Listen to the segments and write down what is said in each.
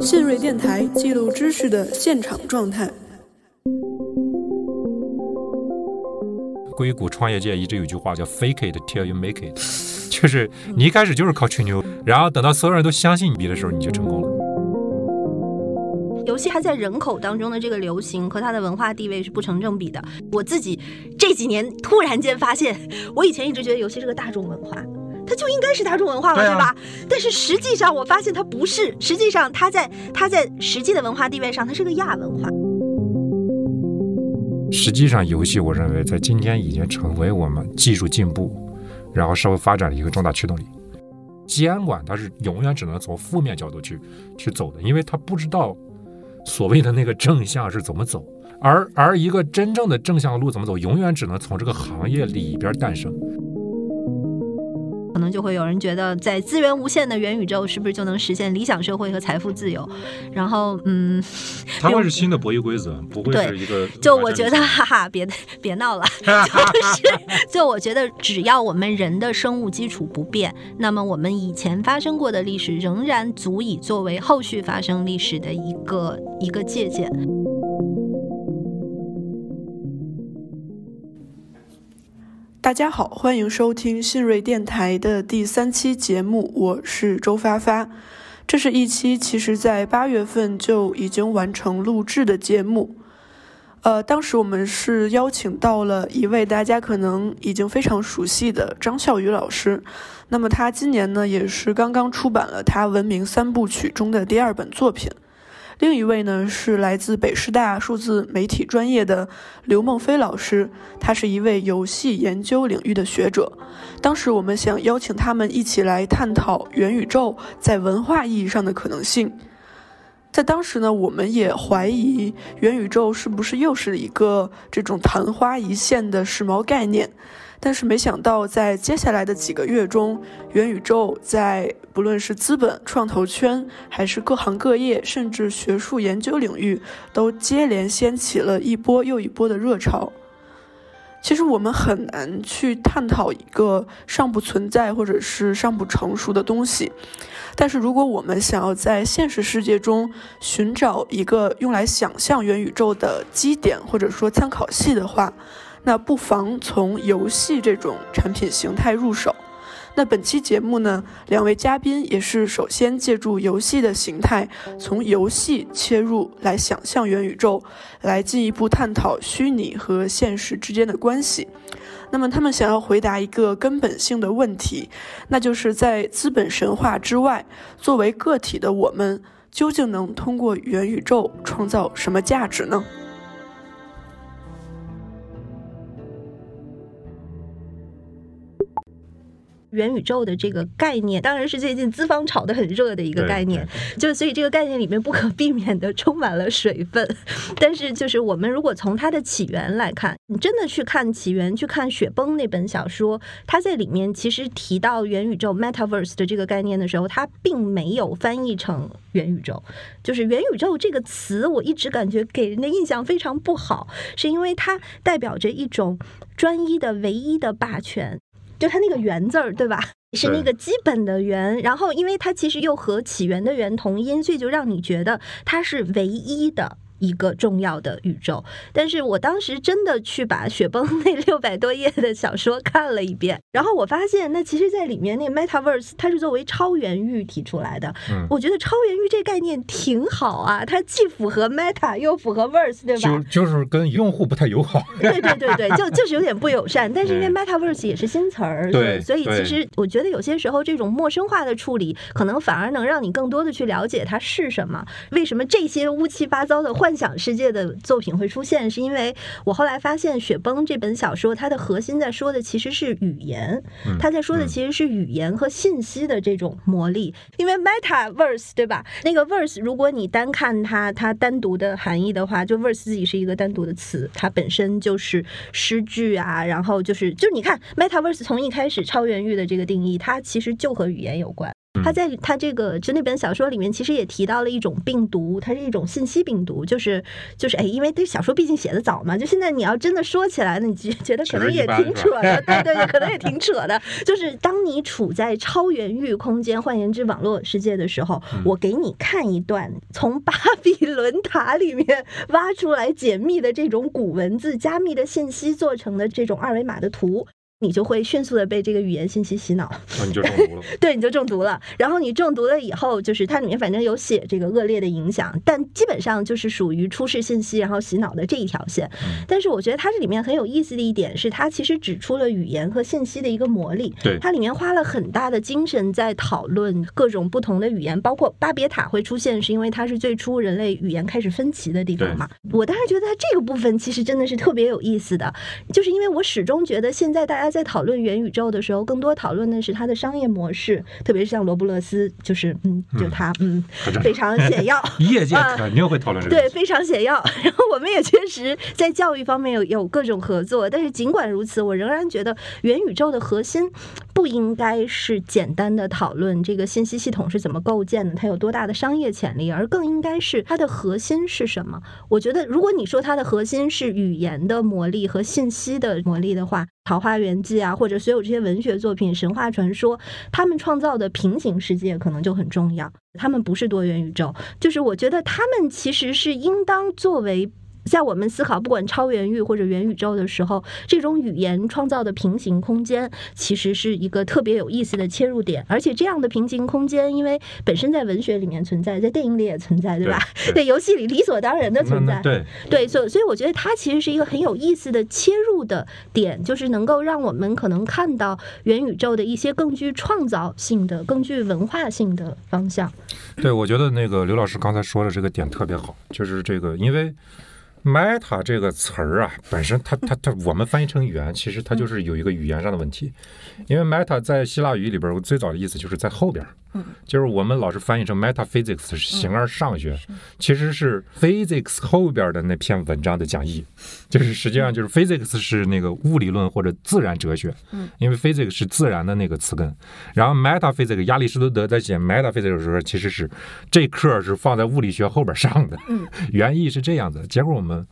信瑞电台记录知识的现场状态。硅谷创业界一直有句话叫 “fake it till you make it”，就是你一开始就是靠吹牛，然后等到所有人都相信你的时候，你就成功了。游戏它在人口当中的这个流行和它的文化地位是不成正比的。我自己这几年突然间发现，我以前一直觉得游戏是个大众文化，它就应该是大众文化了，对啊对吧？但是实际上我发现它不是，实际上它在它在实际的文化地位上，它是个亚文化。实际上，游戏我认为在今天已经成为我们技术进步，然后社会发展的一个重大驱动力。监管它是永远只能从负面角度去去走的，因为它不知道所谓的那个正向是怎么走，而而一个真正的正向的路怎么走，永远只能从这个行业里边诞生。就会有人觉得，在资源无限的元宇宙，是不是就能实现理想社会和财富自由？然后，嗯，它会是新的博弈规则，不会是一个。就我觉得，哈哈，别别闹了，就是就我觉得，只要我们人的生物基础不变，那么我们以前发生过的历史仍然足以作为后续发生历史的一个一个借鉴。大家好，欢迎收听信瑞电台的第三期节目，我是周发发。这是一期其实在八月份就已经完成录制的节目。呃，当时我们是邀请到了一位大家可能已经非常熟悉的张笑宇老师。那么他今年呢，也是刚刚出版了他《文明三部曲》中的第二本作品。另一位呢是来自北师大数字媒体专业的刘梦飞老师，他是一位游戏研究领域的学者。当时我们想邀请他们一起来探讨元宇宙在文化意义上的可能性。在当时呢，我们也怀疑元宇宙是不是又是一个这种昙花一现的时髦概念。但是没想到，在接下来的几个月中，元宇宙在不论是资本创投圈，还是各行各业，甚至学术研究领域，都接连掀起了一波又一波的热潮。其实我们很难去探讨一个尚不存在或者是尚不成熟的东西，但是如果我们想要在现实世界中寻找一个用来想象元宇宙的基点或者说参考系的话，那不妨从游戏这种产品形态入手。那本期节目呢，两位嘉宾也是首先借助游戏的形态，从游戏切入来想象元宇宙，来进一步探讨虚拟和现实之间的关系。那么他们想要回答一个根本性的问题，那就是在资本神话之外，作为个体的我们，究竟能通过元宇宙创造什么价值呢？元宇宙的这个概念，当然是最近资方炒得很热的一个概念，就所以这个概念里面不可避免的充满了水分。但是就是我们如果从它的起源来看，你真的去看起源，去看雪崩那本小说，它在里面其实提到元宇宙 （metaverse） 的这个概念的时候，它并没有翻译成元宇宙。就是元宇宙这个词，我一直感觉给人的印象非常不好，是因为它代表着一种专一的、唯一的霸权。就它那个“源”字儿，对吧？是那个基本的“源”，然后因为它其实又和起源的“源”同音，所以就让你觉得它是唯一的。一个重要的宇宙，但是我当时真的去把雪崩那 六百多页的小说看了一遍，然后我发现，那其实，在里面那 metaverse 它是作为超元域提出来的。嗯，我觉得超元域这概念挺好啊，它既符合 meta 又符合 verse，对吧？就就是跟用户不太友好。对对对对，就就是有点不友善。但是因为 metaverse 也是新词儿，对，所以其实我觉得有些时候这种陌生化的处理，可能反而能让你更多的去了解它是什么，为什么这些乌七八糟的幻想世界的作品会出现，是因为我后来发现《雪崩》这本小说，它的核心在说的其实是语言，它在说的其实是语言和信息的这种魔力。因为 metaverse 对吧？那个 verse 如果你单看它它单独的含义的话，就 verse 自己是一个单独的词，它本身就是诗句啊，然后就是就你看 metaverse 从一开始超元域的这个定义，它其实就和语言有关。他在他这个就那本小说里面，其实也提到了一种病毒，它是一种信息病毒，就是就是哎，因为这小说毕竟写的早嘛，就现在你要真的说起来呢，你觉觉得可能也挺扯的，对对，可能也挺扯的。就是当你处在超元域空间，换言之网络世界的时候，我给你看一段从巴比伦塔里面挖出来解密的这种古文字、加密的信息做成的这种二维码的图。你就会迅速的被这个语言信息洗脑，那你就中毒了。对，你就中毒了。然后你中毒了以后，就是它里面反正有写这个恶劣的影响，但基本上就是属于出示信息然后洗脑的这一条线。但是我觉得它这里面很有意思的一点是，它其实指出了语言和信息的一个魔力。对，它里面花了很大的精神在讨论各种不同的语言，包括巴别塔会出现，是因为它是最初人类语言开始分歧的地方嘛。我当时觉得它这个部分其实真的是特别有意思的，就是因为我始终觉得现在大家。在讨论元宇宙的时候，更多讨论的是它的商业模式，特别是像罗布勒斯，就是嗯，就他嗯，非常 显要。业界肯定会讨论这个，对，非常显要。然后我们也确实在教育方面有有各种合作，但是尽管如此，我仍然觉得元宇宙的核心不应该是简单的讨论这个信息系统是怎么构建的，它有多大的商业潜力，而更应该是它的核心是什么。我觉得，如果你说它的核心是语言的魔力和信息的魔力的话，《桃花源记》啊，或者所有这些文学作品、神话传说，他们创造的平行世界可能就很重要。他们不是多元宇宙，就是我觉得他们其实是应当作为。在我们思考不管超元域或者元宇宙的时候，这种语言创造的平行空间其实是一个特别有意思的切入点。而且这样的平行空间，因为本身在文学里面存在，在电影里也存在，对吧？对，游戏里理所当然的存在。对对，所所以我觉得它其实是一个很有意思的切入的点，就是能够让我们可能看到元宇宙的一些更具创造性的、更具文化性的方向。对，我觉得那个刘老师刚才说的这个点特别好，就是这个因为。Meta 这个词儿啊，本身它它它，我们翻译成语言，其实它就是有一个语言上的问题。因为 Meta 在希腊语里边，最早的意思就是在后边。就是我们老是翻译成 metaphysics 是形而上学，其实是 physics 后边的那篇文章的讲义，就是实际上就是 physics 是那个物理论或者自然哲学，嗯，因为 physics 是自然的那个词根，然后 metaphysics 亚里士多德在写 metaphysics 的时候，其实是这课是放在物理学后边上的，嗯，原意是这样子，结果我们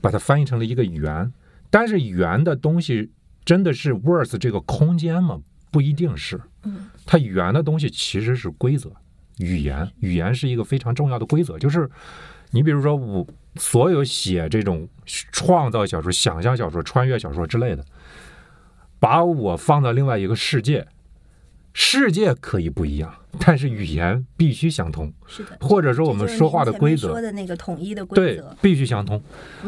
把它翻译成了一个圆，但是圆的东西真的是 worth 这个空间吗？不一定是，它语言的东西其实是规则，语言，语言是一个非常重要的规则。就是你比如说，我所有写这种创造小说、想象小说、穿越小说之类的，把我放到另外一个世界，世界可以不一样，但是语言必须相通。是的，或者说我们说话的规则说的那个统一的规则，对，必须相通。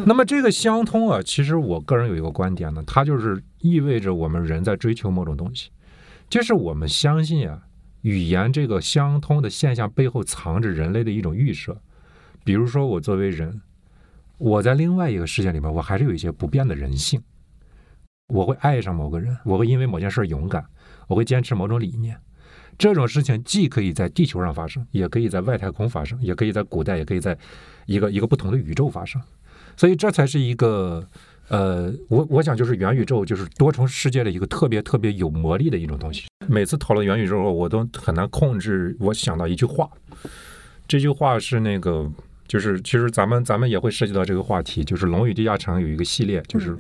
那么这个相通啊，其实我个人有一个观点呢，它就是意味着我们人在追求某种东西。就是我们相信啊，语言这个相通的现象背后藏着人类的一种预设。比如说，我作为人，我在另外一个世界里面，我还是有一些不变的人性。我会爱上某个人，我会因为某件事勇敢，我会坚持某种理念。这种事情既可以在地球上发生，也可以在外太空发生，也可以在古代，也可以在一个一个不同的宇宙发生。所以，这才是一个。呃，我我想就是元宇宙就是多重世界的一个特别特别有魔力的一种东西。每次讨论元宇宙，我都很难控制我想到一句话，这句话是那个，就是其实咱们咱们也会涉及到这个话题，就是《龙与地下城》有一个系列，就是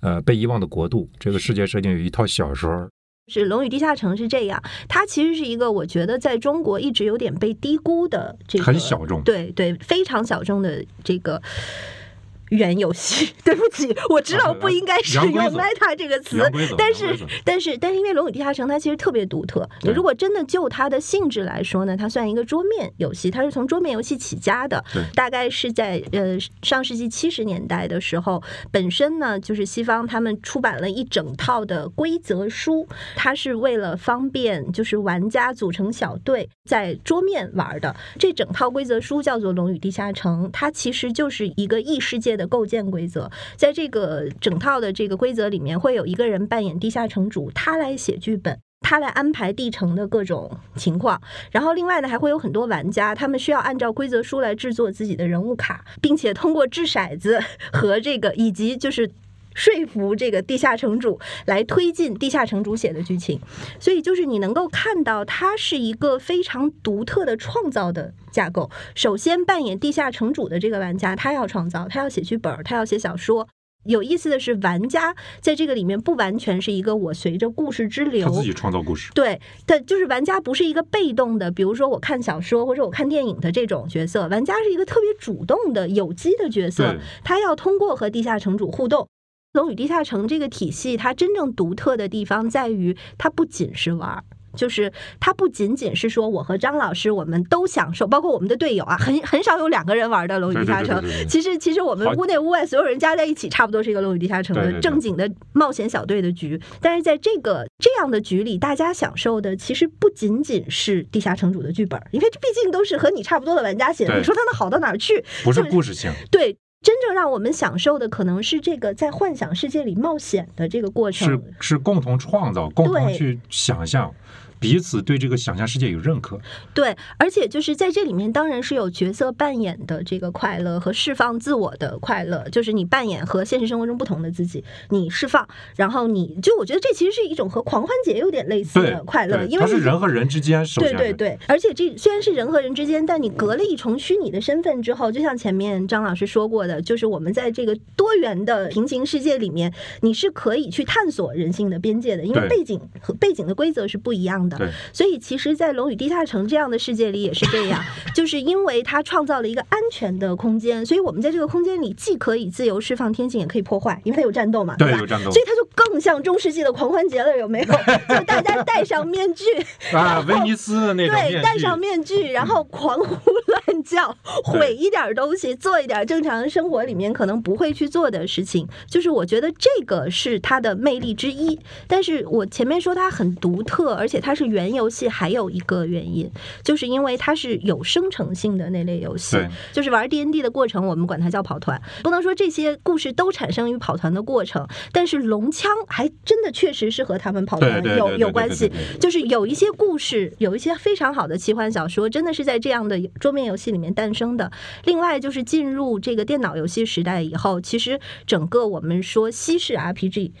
呃被遗忘的国度这个世界设定有一套小说，是《龙与地下城》是这样，它其实是一个我觉得在中国一直有点被低估的这个很小众，对对，非常小众的这个。元游戏，对不起，我知道不应该使用 “meta” 这个词，但是，但是，但是，因为《龙与地下城》它其实特别独特。你如果真的就它的性质来说呢，它算一个桌面游戏，它是从桌面游戏起家的。大概是在呃上世纪七十年代的时候，本身呢就是西方他们出版了一整套的规则书，它是为了方便就是玩家组成小队在桌面玩的。这整套规则书叫做《龙与地下城》，它其实就是一个异世界的。构建规则，在这个整套的这个规则里面，会有一个人扮演地下城主，他来写剧本，他来安排地城的各种情况。然后另外呢，还会有很多玩家，他们需要按照规则书来制作自己的人物卡，并且通过掷骰子 和这个以及就是说服这个地下城主来推进地下城主写的剧情，所以就是你能够看到，它是一个非常独特的创造的架构。首先，扮演地下城主的这个玩家，他要创造，他要写剧本，他要写小说。有意思的是，玩家在这个里面不完全是一个我随着故事之流，他自己创造故事。对，他就是玩家不是一个被动的，比如说我看小说或者我看电影的这种角色，玩家是一个特别主动的有机的角色，他要通过和地下城主互动。龙与地下城这个体系，它真正独特的地方在于，它不仅是玩儿。就是它不仅仅是说我和张老师我们都享受，包括我们的队友啊，很很少有两个人玩的《龙与地下城》。其实其实我们屋内屋外所有人加在一起，差不多是一个《龙与地下城》的正经的冒险小队的局。但是在这个这样的局里，大家享受的其实不仅仅是地下城主的剧本，因为毕竟都是和你差不多的玩家写的。你说它能好到哪儿去？不是故事性。对，真正让我们享受的可能是这个在幻想世界里冒险的这个过程。是是共同创造，共同去想象。彼此对这个想象世界有认可，对，而且就是在这里面，当然是有角色扮演的这个快乐和释放自我的快乐，就是你扮演和现实生活中不同的自己，你释放，然后你就我觉得这其实是一种和狂欢节有点类似的快乐，因为它是人和人之间，对对对，而且这虽然是人和人之间，但你隔了一重虚拟的身份之后，就像前面张老师说过的，就是我们在这个多元的平行世界里面，你是可以去探索人性的边界的，因为背景和背景的规则是不一样的。对，所以其实，在《龙与地下城》这样的世界里也是这样，就是因为它创造了一个安全的空间，所以我们在这个空间里既可以自由释放天性，也可以破坏，因为它有战斗嘛，对吧？有战斗，所以它就更像中世纪的狂欢节了，有没有？就大家戴上面具啊，威尼斯的那种对，戴上面具，然后狂呼乱叫，毁一点东西，做一点正常生活里面可能不会去做的事情，就是我觉得这个是它的魅力之一。但是我前面说它很独特，而且它是原。游戏还有一个原因，就是因为它是有生成性的那类游戏，就是玩 D N D 的过程，我们管它叫跑团。不能说这些故事都产生于跑团的过程，但是龙枪还真的确实是和他们跑团有有关系。就是有一些故事，有一些非常好的奇幻小说，真的是在这样的桌面游戏里面诞生的。另外，就是进入这个电脑游戏时代以后，其实整个我们说西式 R P G。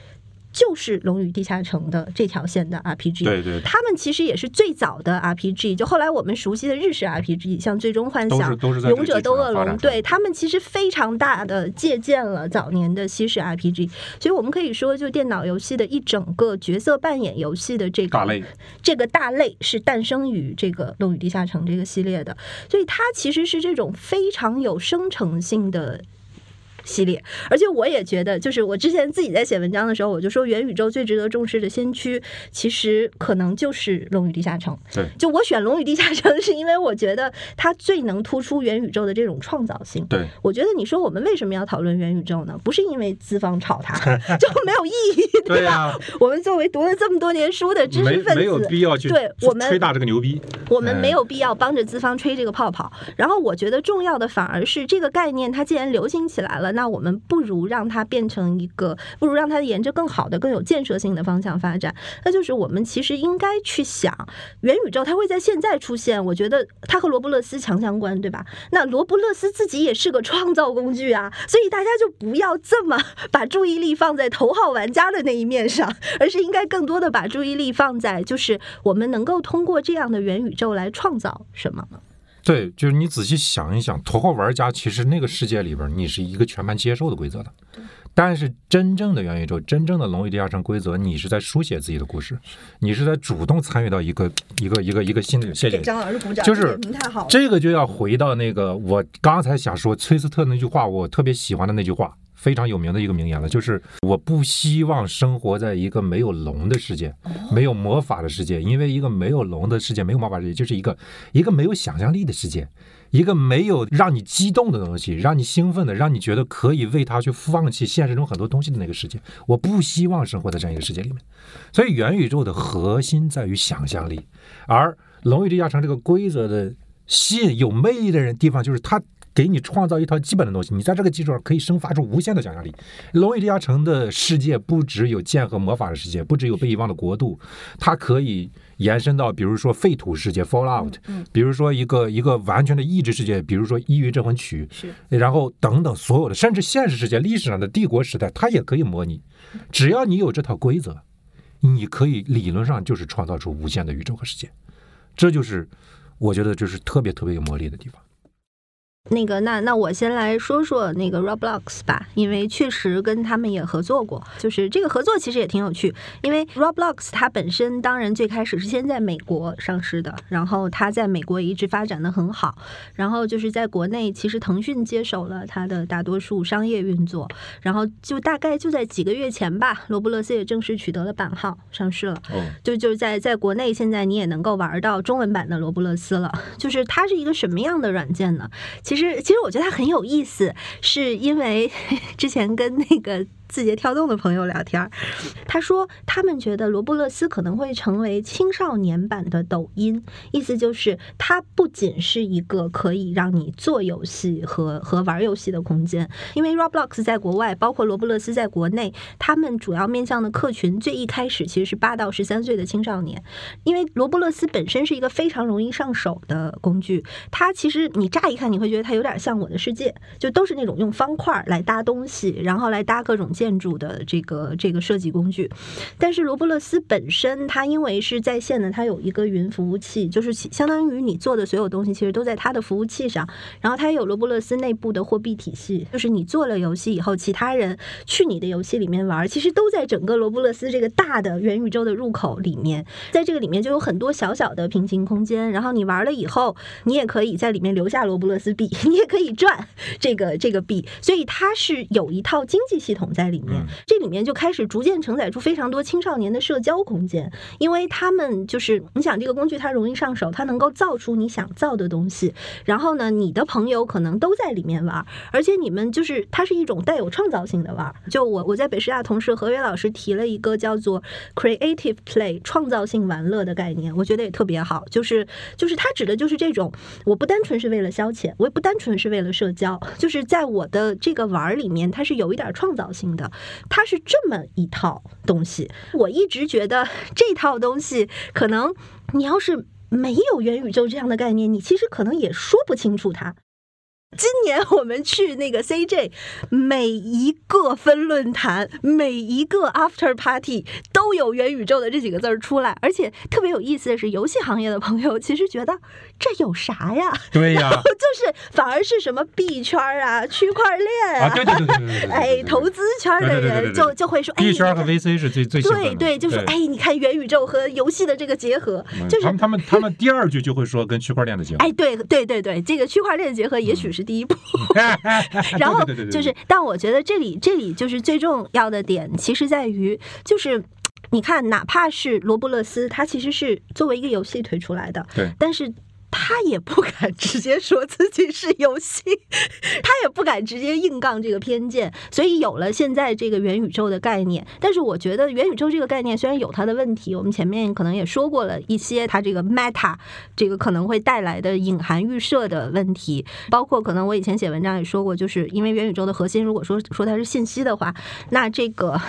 就是《龙与地下城》的这条线的 RPG，对对，他们其实也是最早的 RPG。就后来我们熟悉的日式 RPG，像《最终幻想》、《勇者斗恶龙》，对他们其实非常大的借鉴了早年的西式 RPG。所以我们可以说，就电脑游戏的一整个角色扮演游戏的这个大类，这个大类是诞生于这个《龙与地下城》这个系列的。所以它其实是这种非常有生成性的。系列，而且我也觉得，就是我之前自己在写文章的时候，我就说元宇宙最值得重视的先驱，其实可能就是《龙与地下城》。对，就我选《龙与地下城》，是因为我觉得它最能突出元宇宙的这种创造性。对，我觉得你说我们为什么要讨论元宇宙呢？不是因为资方炒它，就没有意义，对吧？我们作为读了这么多年书的知识分子，没有必要去对我们吹大这个牛逼。我们没有必要帮着资方吹这个泡泡。然后我觉得重要的反而是这个概念，它既然流行起来了。那我们不如让它变成一个，不如让它沿着更好的、更有建设性的方向发展。那就是我们其实应该去想，元宇宙它会在现在出现，我觉得它和罗布勒斯强相关，对吧？那罗布勒斯自己也是个创造工具啊，所以大家就不要这么把注意力放在头号玩家的那一面上，而是应该更多的把注意力放在，就是我们能够通过这样的元宇宙来创造什么。对，就是你仔细想一想，头号玩家其实那个世界里边，你是一个全盘接受的规则的。但是真正的元宇宙，真正的龙与地下城规则，你是在书写自己的故事，你是在主动参与到一个一个一个一个新的谢谢。张老师鼓掌，就是太好了。这个就要回到那个我刚才想说崔斯特那句话，我特别喜欢的那句话。非常有名的一个名言了，就是我不希望生活在一个没有龙的世界，没有魔法的世界，因为一个没有龙的世界，没有魔法世界，就是一个一个没有想象力的世界，一个没有让你激动的东西，让你兴奋的，让你觉得可以为他去放弃现实中很多东西的那个世界。我不希望生活在这样一个世界里面，所以元宇宙的核心在于想象力，而龙与地下城这个规则的吸引有魅力的人地方就是它。给你创造一套基本的东西，你在这个基础上可以生发出无限的想象力。《龙与地下城》的世界不只有剑和魔法的世界，不只有被遗忘的国度，它可以延伸到比如说废土世界 Fallout，比如说一个一个完全的意志世界，比如说《异域镇魂曲》，是，然后等等所有的，甚至现实世界历史上的帝国时代，它也可以模拟。只要你有这套规则，你可以理论上就是创造出无限的宇宙和世界。这就是我觉得就是特别特别有魔力的地方。那个，那那我先来说说那个 Roblox 吧，因为确实跟他们也合作过，就是这个合作其实也挺有趣。因为 Roblox 它本身当然最开始是先在美国上市的，然后它在美国一直发展的很好，然后就是在国内，其实腾讯接手了它的大多数商业运作，然后就大概就在几个月前吧，罗布勒斯也正式取得了版号上市了。哦，就就在在国内，现在你也能够玩到中文版的罗布勒斯了。就是它是一个什么样的软件呢？其实，其实我觉得他很有意思，是因为 之前跟那个。字节跳动的朋友聊天，他说他们觉得罗布勒斯可能会成为青少年版的抖音，意思就是它不仅是一个可以让你做游戏和和玩游戏的空间，因为 Roblox 在国外，包括罗布勒斯在国内，他们主要面向的客群最一开始其实是八到十三岁的青少年，因为罗布勒斯本身是一个非常容易上手的工具，它其实你乍一看你会觉得它有点像我的世界，就都是那种用方块来搭东西，然后来搭各种。建筑的这个这个设计工具，但是罗布勒斯本身它因为是在线的，它有一个云服务器，就是相当于你做的所有东西其实都在它的服务器上。然后它也有罗布勒斯内部的货币体系，就是你做了游戏以后，其他人去你的游戏里面玩，其实都在整个罗布勒斯这个大的元宇宙的入口里面，在这个里面就有很多小小的平行空间。然后你玩了以后，你也可以在里面留下罗布勒斯币，你也可以赚这个这个币，所以它是有一套经济系统在。里面，这里面就开始逐渐承载出非常多青少年的社交空间，因为他们就是你想这个工具它容易上手，它能够造出你想造的东西，然后呢，你的朋友可能都在里面玩，而且你们就是它是一种带有创造性的玩。就我我在北师大同事何约老师提了一个叫做 creative play 创造性玩乐的概念，我觉得也特别好，就是就是它指的就是这种，我不单纯是为了消遣，我也不单纯是为了社交，就是在我的这个玩里面，它是有一点创造性的。它是这么一套东西，我一直觉得这套东西可能你要是没有元宇宙这样的概念，你其实可能也说不清楚它。今年我们去那个 CJ，每一个分论坛，每一个 After Party 都有元宇宙的这几个字儿出来，而且特别有意思的是，游戏行业的朋友其实觉得这有啥呀？对呀，就是反而是什么币圈啊、区块链啊，对对对对对，哎，投资圈的人就就会说，币圈和 VC 是最最对对，就说哎，你看元宇宙和游戏的这个结合，就是他们他们他们第二句就会说跟区块链的结合，哎，对对对对，这个区块链的结合也许是。第一步，然后就是，但我觉得这里这里就是最重要的点，其实在于就是，你看，哪怕是罗布勒斯，它其实是作为一个游戏推出来的，对，但是。他也不敢直接说自己是游戏，他也不敢直接硬杠这个偏见，所以有了现在这个元宇宙的概念。但是我觉得元宇宙这个概念虽然有它的问题，我们前面可能也说过了一些它这个 meta 这个可能会带来的隐含预设的问题，包括可能我以前写文章也说过，就是因为元宇宙的核心如果说说它是信息的话，那这个。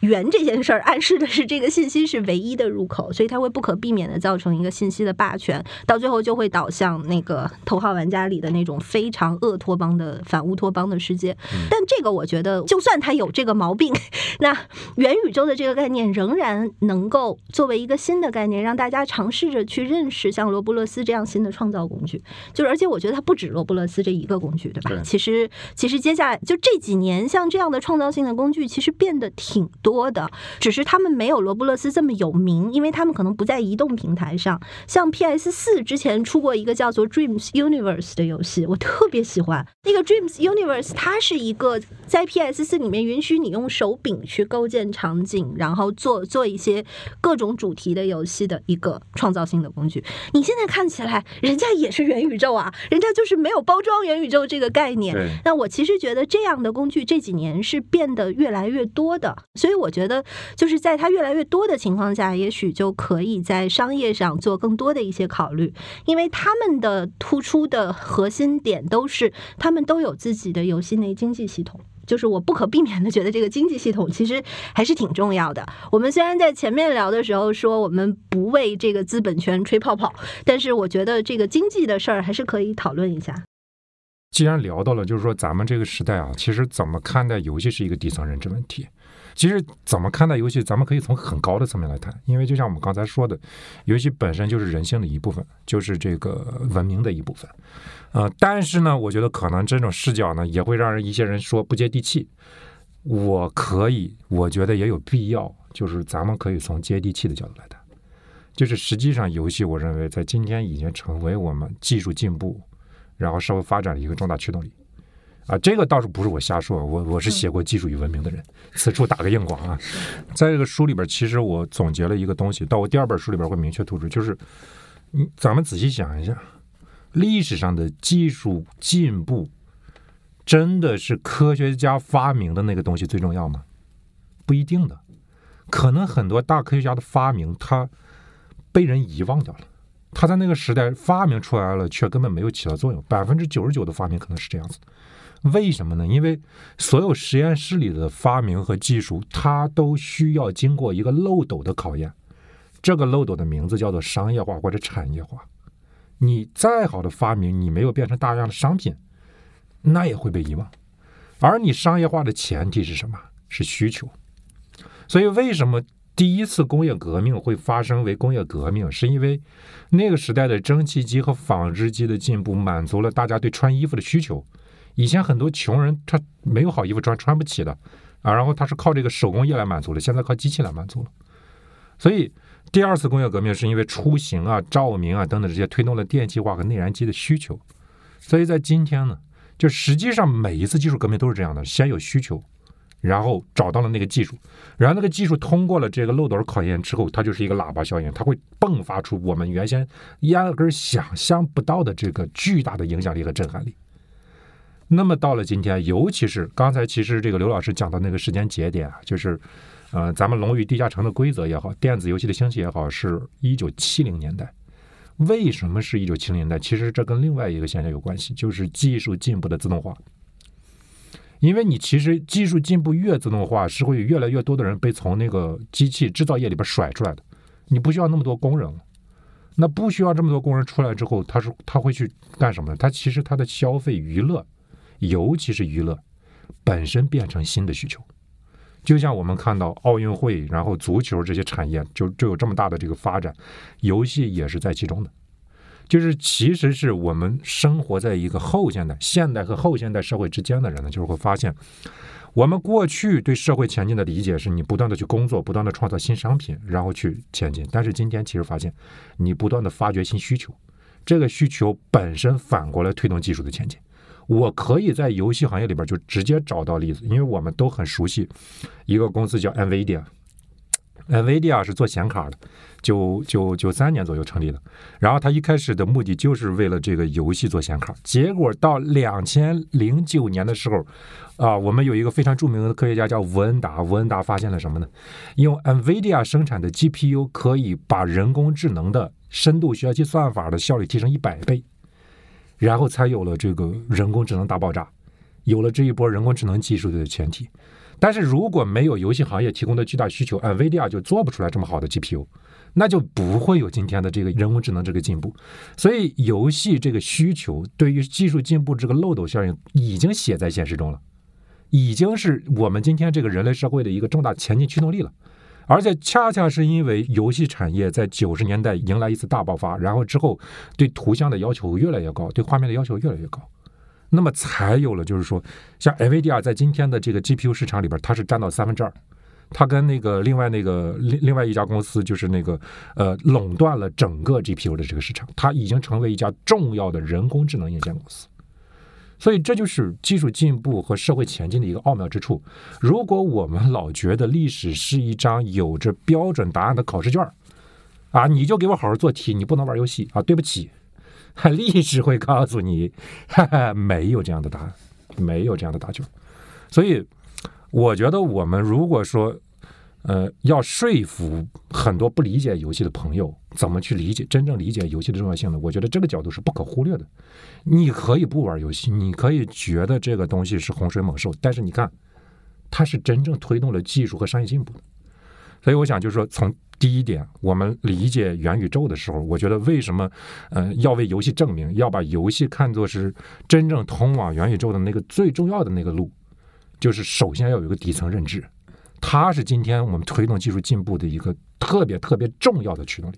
源这件事儿暗示的是这个信息是唯一的入口，所以它会不可避免的造成一个信息的霸权，到最后就会导向那个头号玩家里的那种非常恶托邦的反乌托邦的世界。但这个我觉得，就算它有这个毛病，那元宇宙的这个概念仍然能够作为一个新的概念，让大家尝试着去认识像罗布勒斯这样新的创造工具。就是而且我觉得它不止罗布勒斯这一个工具，对吧？其实其实接下来就这几年，像这样的创造性的工具，其实变得挺多。的，只是他们没有罗布勒斯这么有名，因为他们可能不在移动平台上。像 PS 四之前出过一个叫做 Dreams Universe 的游戏，我特别喜欢那个 Dreams Universe。它是一个在 PS 四里面允许你用手柄去构建场景，然后做做一些各种主题的游戏的一个创造性的工具。你现在看起来，人家也是元宇宙啊，人家就是没有包装元宇宙这个概念。那我其实觉得这样的工具这几年是变得越来越多的，所以我。觉得就是在它越来越多的情况下，也许就可以在商业上做更多的一些考虑，因为他们的突出的核心点都是他们都有自己的游戏内经济系统。就是我不可避免的觉得这个经济系统其实还是挺重要的。我们虽然在前面聊的时候说我们不为这个资本圈吹泡泡，但是我觉得这个经济的事儿还是可以讨论一下。既然聊到了，就是说咱们这个时代啊，其实怎么看待游戏是一个底层认知问题。其实怎么看待游戏，咱们可以从很高的层面来谈，因为就像我们刚才说的，游戏本身就是人性的一部分，就是这个文明的一部分。呃，但是呢，我觉得可能这种视角呢，也会让人一些人说不接地气。我可以，我觉得也有必要，就是咱们可以从接地气的角度来谈。就是实际上，游戏我认为在今天已经成为我们技术进步，然后社会发展的一个重大驱动力。啊，这个倒是不是我瞎说，我我是写过《技术与文明》的人，此处打个硬广啊。在这个书里边，其实我总结了一个东西，到我第二本书里边会明确突出，就是，嗯，咱们仔细想一下，历史上的技术进步，真的是科学家发明的那个东西最重要吗？不一定的，可能很多大科学家的发明，他被人遗忘掉了，他在那个时代发明出来了，却根本没有起到作用。百分之九十九的发明可能是这样子的。为什么呢？因为所有实验室里的发明和技术，它都需要经过一个漏斗的考验。这个漏斗的名字叫做商业化或者产业化。你再好的发明，你没有变成大量的商品，那也会被遗忘。而你商业化的前提是什么？是需求。所以，为什么第一次工业革命会发生为工业革命？是因为那个时代的蒸汽机和纺织机的进步，满足了大家对穿衣服的需求。以前很多穷人他没有好衣服穿，穿不起的啊，然后他是靠这个手工业来满足的，现在靠机器来满足了。所以第二次工业革命是因为出行啊、照明啊等等这些推动了电气化和内燃机的需求。所以在今天呢，就实际上每一次技术革命都是这样的：先有需求，然后找到了那个技术，然后那个技术通过了这个漏斗考验之后，它就是一个喇叭效应，它会迸发出我们原先压根想象不到的这个巨大的影响力和震撼力。那么到了今天，尤其是刚才其实这个刘老师讲的那个时间节点啊，就是，呃，咱们龙与地下城的规则也好，电子游戏的兴起也好，是一九七零年代。为什么是一九七零年代？其实这跟另外一个现象有关系，就是技术进步的自动化。因为你其实技术进步越自动化，是会越来越多的人被从那个机器制造业里边甩出来的。你不需要那么多工人，那不需要这么多工人出来之后，他是他会去干什么呢？他其实他的消费娱乐。尤其是娱乐本身变成新的需求，就像我们看到奥运会，然后足球这些产业就就有这么大的这个发展，游戏也是在其中的。就是其实是我们生活在一个后现代、现代和后现代社会之间的人呢，就是会发现，我们过去对社会前进的理解是你不断的去工作，不断的创造新商品，然后去前进。但是今天其实发现，你不断的发掘新需求，这个需求本身反过来推动技术的前进。我可以在游戏行业里边就直接找到例子，因为我们都很熟悉一个公司叫 NVIDIA，NVIDIA 是做显卡的，九九九三年左右成立的。然后它一开始的目的就是为了这个游戏做显卡，结果到两千零九年的时候，啊，我们有一个非常著名的科学家叫吴恩达，吴恩达发现了什么呢？用 NVIDIA 生产的 GPU 可以把人工智能的深度学习算法的效率提升一百倍。然后才有了这个人工智能大爆炸，有了这一波人工智能技术的前提。但是如果没有游戏行业提供的巨大需求，NVIDIA 就做不出来这么好的 GPU，那就不会有今天的这个人工智能这个进步。所以，游戏这个需求对于技术进步这个漏斗效应已经写在现实中了，已经是我们今天这个人类社会的一个重大前进驱动力了。而且恰恰是因为游戏产业在九十年代迎来一次大爆发，然后之后对图像的要求越来越高，对画面的要求越来越高，那么才有了就是说，像 NVIDIA 在今天的这个 GPU 市场里边，它是占到三分之二，它跟那个另外那个另另外一家公司就是那个呃垄断了整个 GPU 的这个市场，它已经成为一家重要的人工智能硬件公司。所以这就是技术进步和社会前进的一个奥妙之处。如果我们老觉得历史是一张有着标准答案的考试卷啊，你就给我好好做题，你不能玩游戏啊！对不起，历史会告诉你，哈哈，没有这样的答案，没有这样的答卷。所以，我觉得我们如果说，呃，要说服很多不理解游戏的朋友怎么去理解真正理解游戏的重要性呢？我觉得这个角度是不可忽略的。你可以不玩游戏，你可以觉得这个东西是洪水猛兽，但是你看，它是真正推动了技术和商业进步的。所以我想就是说，从第一点，我们理解元宇宙的时候，我觉得为什么，呃，要为游戏证明，要把游戏看作是真正通往元宇宙的那个最重要的那个路，就是首先要有一个底层认知，它是今天我们推动技术进步的一个特别特别重要的驱动力。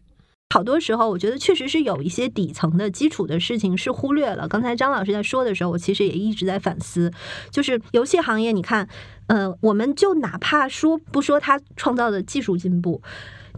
好多时候，我觉得确实是有一些底层的基础的事情是忽略了。刚才张老师在说的时候，我其实也一直在反思，就是游戏行业，你看，呃，我们就哪怕说不说它创造的技术进步。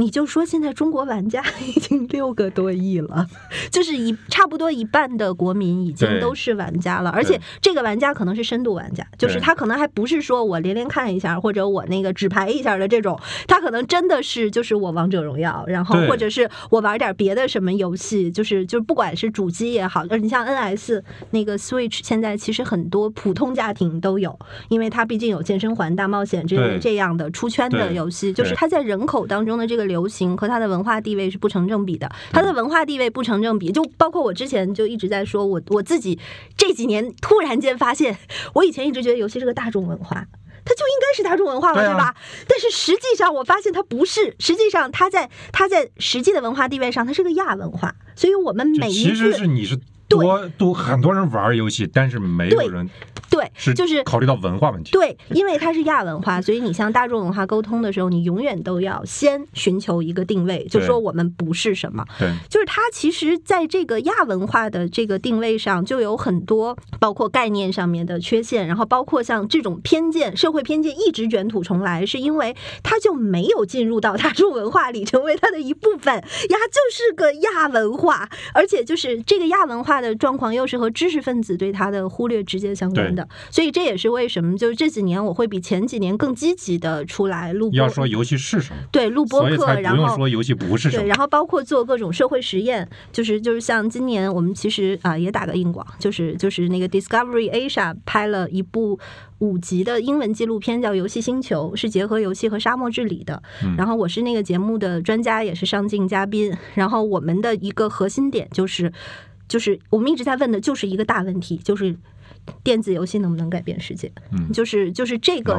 你就说现在中国玩家 已经六个多亿了，就是一差不多一半的国民已经都是玩家了，而且这个玩家可能是深度玩家，就是他可能还不是说我连连看一下或者我那个纸牌一下的这种，他可能真的是就是我王者荣耀，然后或者是我玩点别的什么游戏，就是就是不管是主机也好，呃，你像 NS 那个 Switch 现在其实很多普通家庭都有，因为它毕竟有健身环大冒险这类这样的出圈的游戏，就是它在人口当中的这个。流行和它的文化地位是不成正比的，它的文化地位不成正比，就包括我之前就一直在说，我我自己这几年突然间发现，我以前一直觉得游戏是个大众文化，它就应该是大众文化了，对吧？但是实际上我发现它不是，实际上它在它在实际的文化地位上，它是个亚文化，所以我们每一其实是你是多多很多人玩游戏，但是没有人。对，是就是考虑到文化问题。对，因为它是亚文化，所以你向大众文化沟通的时候，你永远都要先寻求一个定位，就说我们不是什么。对，就是它其实在这个亚文化的这个定位上，就有很多包括概念上面的缺陷，然后包括像这种偏见、社会偏见一直卷土重来，是因为它就没有进入到大众文化里，成为它的一部分呀，就是个亚文化，而且就是这个亚文化的状况，又是和知识分子对他的忽略直接相关的。所以这也是为什么，就是这几年我会比前几年更积极的出来录。要说游戏是什么？对，录播课，然后说游戏不是什么。对，然后包括做各种社会实验，就是就是像今年我们其实啊也打个硬广，就是就是那个 Discovery Asia 拍了一部五集的英文纪录片，叫《游戏星球》，是结合游戏和沙漠治理的。然后我是那个节目的专家，也是上镜嘉宾。然后我们的一个核心点就是，就是我们一直在问的就是一个大问题，就是。电子游戏能不能改变世界？嗯，就是就是这个，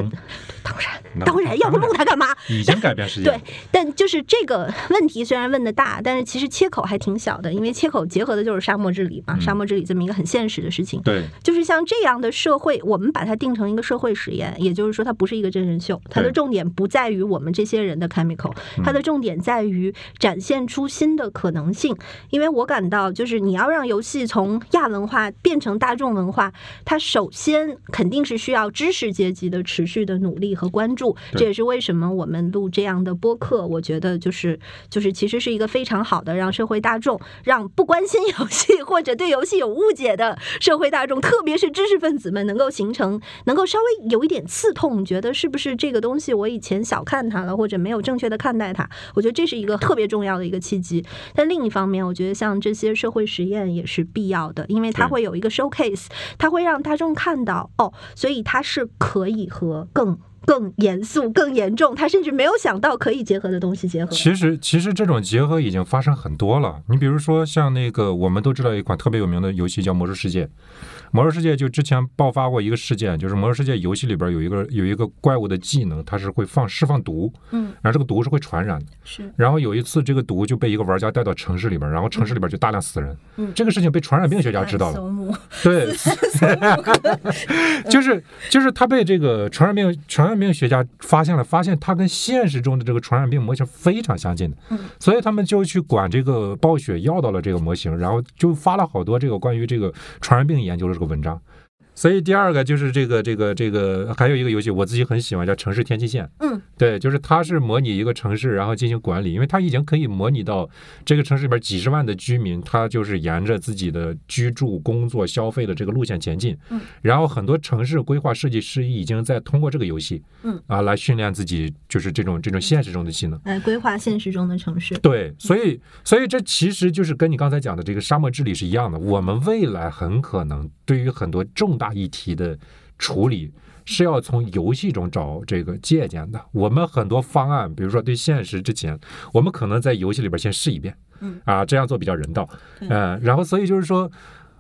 当然当然，要不录它干嘛？已经改变世界。对，但就是这个问题虽然问的大，但是其实切口还挺小的，因为切口结合的就是沙漠治理嘛，沙漠治理这么一个很现实的事情。对，就是像这样的社会，我们把它定成一个社会实验，也就是说它不是一个真人秀，它的重点不在于我们这些人的 chemical，它的重点在于展现出新的可能性。因为我感到，就是你要让游戏从亚文化变成大众文化。它首先肯定是需要知识阶级的持续的努力和关注，这也是为什么我们录这样的播客。我觉得就是就是其实是一个非常好的让社会大众、让不关心游戏或者对游戏有误解的社会大众，特别是知识分子们，能够形成能够稍微有一点刺痛，觉得是不是这个东西我以前小看它了，或者没有正确的看待它。我觉得这是一个特别重要的一个契机。但另一方面，我觉得像这些社会实验也是必要的，因为它会有一个 showcase，它会。会让大众看到哦，所以它是可以和更更严肃、更严重，他甚至没有想到可以结合的东西结合。其实，其实这种结合已经发生很多了。你比如说，像那个我们都知道一款特别有名的游戏叫《魔兽世界》。魔兽世界就之前爆发过一个事件，就是魔兽世界游戏里边有一个有一个怪物的技能，它是会放释放毒，嗯，然后这个毒是会传染的，是。然后有一次这个毒就被一个玩家带到城市里边，然后城市里边就大量死人，嗯，这个事情被传染病学家知道了，对，就是就是他被这个传染病传染病学家发现了，发现他跟现实中的这个传染病模型非常相近的，嗯，所以他们就去管这个暴雪要到了这个模型，然后就发了好多这个关于这个传染病研究的。个文章。所以第二个就是这个这个这个还有一个游戏我自己很喜欢叫城市天际线，嗯，对，就是它是模拟一个城市然后进行管理，因为它已经可以模拟到这个城市里边几十万的居民，他就是沿着自己的居住、工作、消费的这个路线前进，嗯，然后很多城市规划设计师已经在通过这个游戏，嗯。啊来训练自己，就是这种这种现实中的技能，来规划现实中的城市，对，所以所以这其实就是跟你刚才讲的这个沙漠治理是一样的，我们未来很可能对于很多重大议题的。处理是要从游戏中找这个借鉴的。我们很多方案，比如说对现实之前，我们可能在游戏里边先试一遍，嗯啊，这样做比较人道，嗯、然后所以就是说。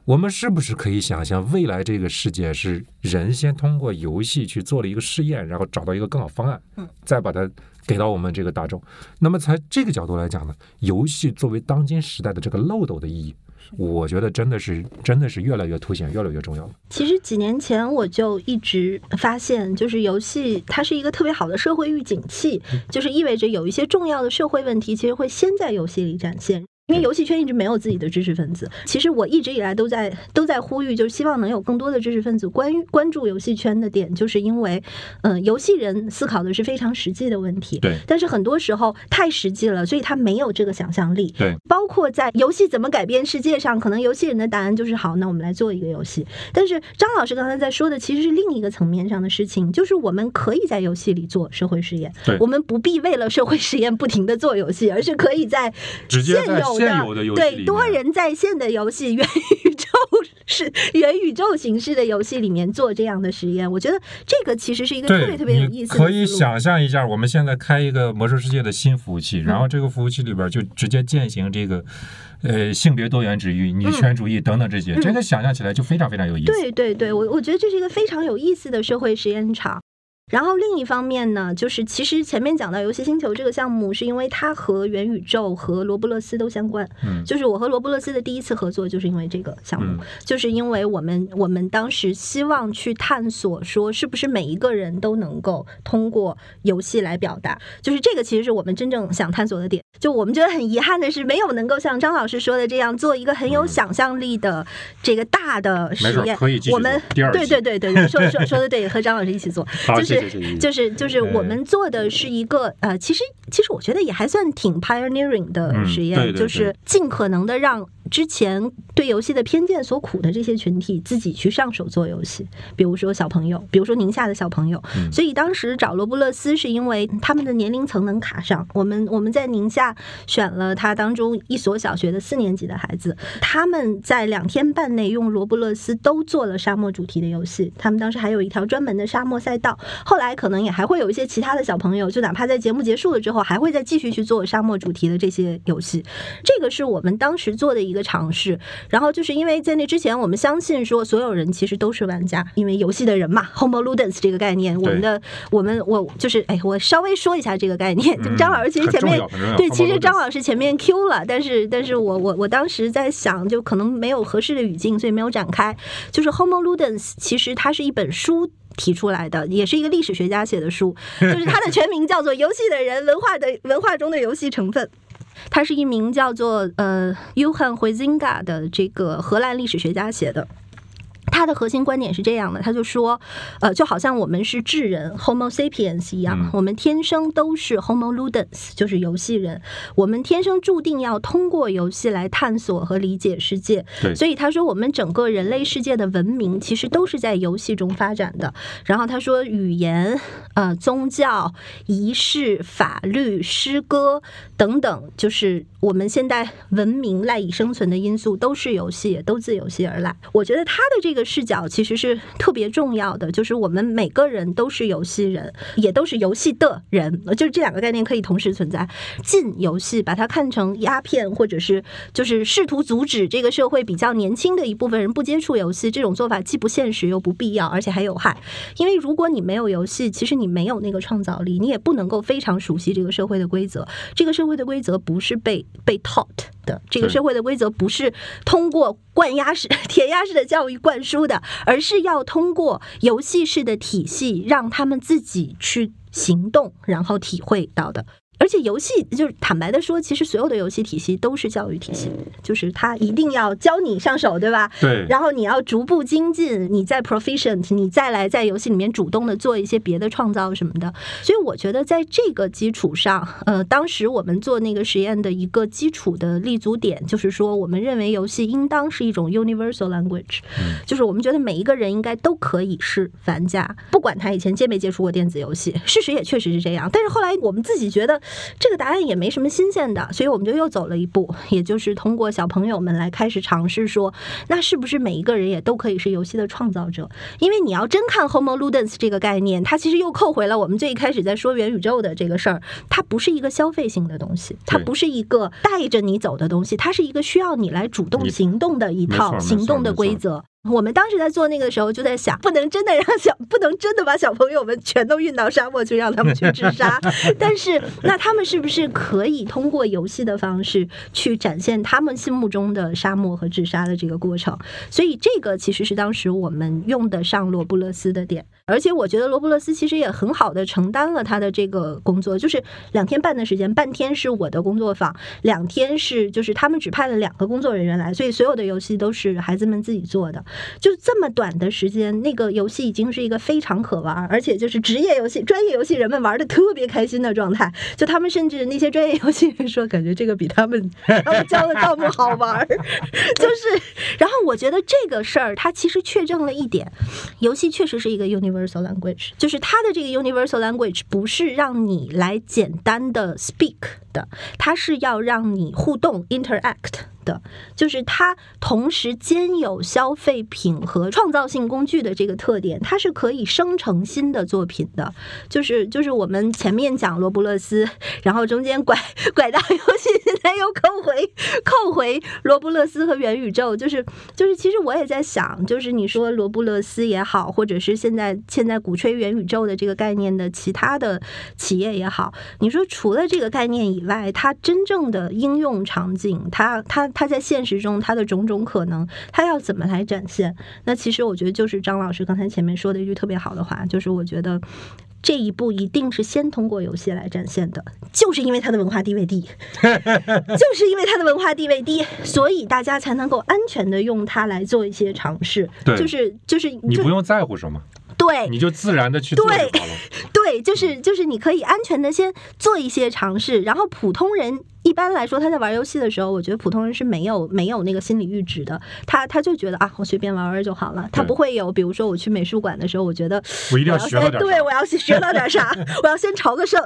我们是不是可以想象，未来这个世界是人先通过游戏去做了一个试验，然后找到一个更好方案，嗯，再把它给到我们这个大众？那么，从这个角度来讲呢，游戏作为当今时代的这个漏斗的意义，我觉得真的是真的是越来越凸显，越来越重要了。其实几年前我就一直发现，就是游戏它是一个特别好的社会预警器，就是意味着有一些重要的社会问题，其实会先在游戏里展现。因为游戏圈一直没有自己的知识分子，其实我一直以来都在都在呼吁，就是希望能有更多的知识分子关关注游戏圈的点，就是因为，嗯、游戏人思考的是非常实际的问题，对。但是很多时候太实际了，所以他没有这个想象力，对，包括在游戏怎么改变世界上，可能游戏人的答案就是好，那我们来做一个游戏。但是张老师刚才在说的其实是另一个层面上的事情，就是我们可以在游戏里做社会实验。对，我们不必为了社会实验不停的做游戏，而是可以在直接在有现有的游戏对多人在线的游戏、元宇宙是元宇宙形式的游戏里面做这样的实验。我觉得这个其实是一个特别，特别有意思的可以想象一下，我们现在开一个魔兽世界的新服务器，嗯然后这个服务器里边就直接践行这个，呃，性别多元主义、女权主义等等这些，嗯这个想象起来就非常非常有意思。对对对，我我觉得这是一个非常有意思的社会实验场。然后另一方面呢，就是其实前面讲到游戏星球这个项目，是因为它和元宇宙和罗布勒斯都相关。嗯就是我和罗布勒斯的第一次合作，就是因为这个项目，嗯就是因为我们我们当时希望去探索说，是不是每一个人都能够通过游戏来表达，就是这个其实是我们真正想探索的点。就我们觉得很遗憾的是，没有能够像张老师说的这样做一个很有嗯想象力的这个大的实验。可以我们第二对对对对对，说说说的对，和张老师一起做，就是就是就是我哎们做的是一个呃，其实其实我觉得也还算挺 pioneering 的嗯实验，就是尽可能的让之前对游戏的偏见所苦的这些群体自己去上手做游戏，比如说小朋友，比如说宁夏的小朋友。嗯所以当时找罗布勒斯是因为他们的年龄层能卡上，我们我们在宁夏选了他当中一所小学的四年级的孩子，他们在两天半内用罗布勒斯都做了沙漠主题的游戏，他们当时还有一条专门的沙漠赛道，后来可能也还会有一些其他的小朋友，就哪怕在节目结束了之后，还会再继续去做沙漠主题的这些游戏。这个是我们当时做的一个尝试。然后就是因为在那之前，我们相信说所有人其实都是玩家，因为游戏的人嘛，Homo ludens 这个概念，我们的我们我就是哎，我稍微说一下这个概念。嗯张老师其实前面对，其实张老师前面 Q 了，但是但是我我我当时在想，就可能没有合适的语境，所以没有展开。就是 Homo ludens，其实它是一本书。提出来的也是一个历史学家写的书，就是它的全名叫做《游戏的人文化的文化中的游戏成分》。他是一名叫做呃 Johann Huizinga 的这个荷兰历史学家写的。他的核心观点是这样的，他就说，呃，就好像我们是智人 （Homo sapiens） 一样，嗯我们天生都是 Homo ludens，就是游戏人。我们天生注定要通过游戏来探索和理解世界。对所以他说，我们整个人类世界的文明其实都是在游戏中发展的。然后他说，语言、呃，宗教、仪式、法律、诗歌等等，就是我们现代文明赖以生存的因素，都是游戏，也都自游戏而来。我觉得他的这个视角其实是特别重要的，就是我们每个人都是游戏人，也都是游戏的人，就是这两个概念可以同时存在。禁游戏，把它看成鸦片，或者是就是试图阻止这个社会比较年轻的一部分人不接触游戏，这种做法既不现实又不必要，而且还有害。因为如果你没有游戏，其实你没有那个创造力，你也不能够非常熟悉这个社会的规则。这个社会的规则不是被被 taught 的，这个社会的规则不是通过灌压式、填鸭式的教育灌输的，而是要通过游戏式的体系，让他们自己去行动，然后体会到的。而且游戏就是坦白的说，其实所有的游戏体系都是教育体系，就是它一定要教你上手，对吧？对，然后你要逐步精进，你再 proficient，你再来在游戏里面主动的做一些别的创造什么的。所以我觉得在这个基础上，呃，当时我们做那个实验的一个基础的立足点，就是说，我们认为游戏应当是一种 universal language，、就是我们觉得每一个人应该都可以是玩家，不管他以前接没接触过电子游戏。事实也确实是这样，但是后来我们自己觉得这个答案也没什么新鲜的，所以我们就又走了一步，也就是通过小朋友们来开始尝试说，那是不是每一个人也都可以是游戏的创造者？因为你要真看 Homo Ludens 这个概念，它其实又扣回了我们最一开始在说元宇宙的这个事儿，它不是一个消费性的东西，它不是一个带着你走的东西，它是一个需要你来主动行动的一套行动的规则。我们当时在做那个的时候，就在想，不能真的让小，不能真的把小朋友们全都运到沙漠去，让他们去治沙。但是，那他们是不是可以通过游戏的方式去展现他们心目中的沙漠和治沙的这个过程？所以，这个其实是当时我们用得上罗布勒斯的点。而且，我觉得罗布勒斯其实也很好的承担了他的这个工作，就是两天半的时间，半天是我的工作坊，两天是就是他们只派了两个工作人员来，所以所有的游戏都是孩子们自己做的。就这么短的时间，那个游戏已经是一个非常可玩，而且就是职业游戏、专业游戏，人们玩的特别开心的状态。就他们甚至那些专业游戏人说，感觉这个比他们 他们教的项目好玩。就是，然后我觉得这个事儿，它其实确证了一点，游戏确实是一个 universal language，就是它的这个 universal language 不是让你来简单的 speak 的，它是要让你互动 interact。的，就是它同时兼有消费品和创造性工具的这个特点，它是可以生成新的作品的。就是就是我们前面讲罗布勒斯，然后中间拐拐到游戏，现在又扣回扣回罗布勒斯和元宇宙。就是就是其实我也在想，就是你说罗布勒斯也好，或者是现在现在鼓吹元宇宙的这个概念的其他的企业也好，你说除了这个概念以外，它真正的应用场景，它它。它在现实中，它的种种可能，它要怎么来展现？那其实我觉得，就是张老师刚才前面说的一句特别好的话，就是我觉得这一步一定是先通过游戏来展现的，就是因为它的文化地位低，就是因为它的文化地位低，所以大家才能够安全的用它来做一些尝试。对，就是就是你不用在乎什么。对，你就自然的去做就好了。对，就是就是你可以安全的先做一些尝试，然后普通人一般来说他在玩游戏的时候，我觉得普通人是没有没有那个心理阈值的，他他就觉得啊，我随便玩玩就好了，他不会有，比如说我去美术馆的时候，我觉得我一定要学到点，对我要学到点啥，我要先朝个圣，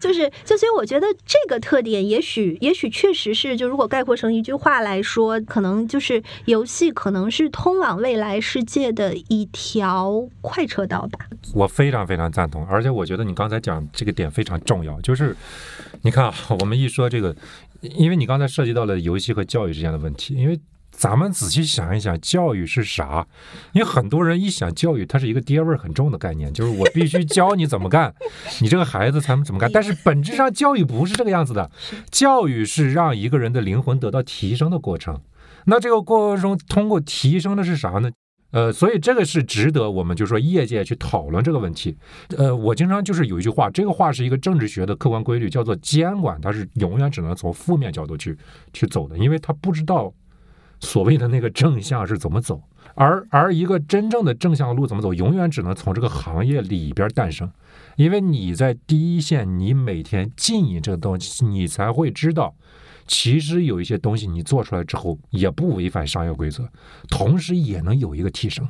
就是就所以我觉得这个特点，也许也许确实是，就如果概括成一句话来说，可能就是游戏可能是通往未来世界的一条快车。道吧，我非常非常赞同，而且我觉得你刚才讲这个点非常重要，就是你看啊，我们一说这个，因为你刚才涉及到了游戏和教育之间的问题，因为咱们仔细想一想，教育是啥？因为很多人一想教育，它是一个爹味儿很重的概念，就是我必须教你怎么干，你这个孩子才能怎么干。但是本质上教育不是这个样子的，教育是让一个人的灵魂得到提升的过程。那这个过程中通过提升的是啥呢？呃，所以这个是值得我们就说业界去讨论这个问题。呃，我经常就是有一句话，这个话是一个政治学的客观规律，叫做监管它是永远只能从负面角度去去走的，因为他不知道所谓的那个正向是怎么走，而而一个真正的正向的路怎么走，永远只能从这个行业里边诞生，因为你在第一线，你每天经营这个东西，你才会知道。其实有一些东西你做出来之后也不违反商业规则，同时也能有一个提升。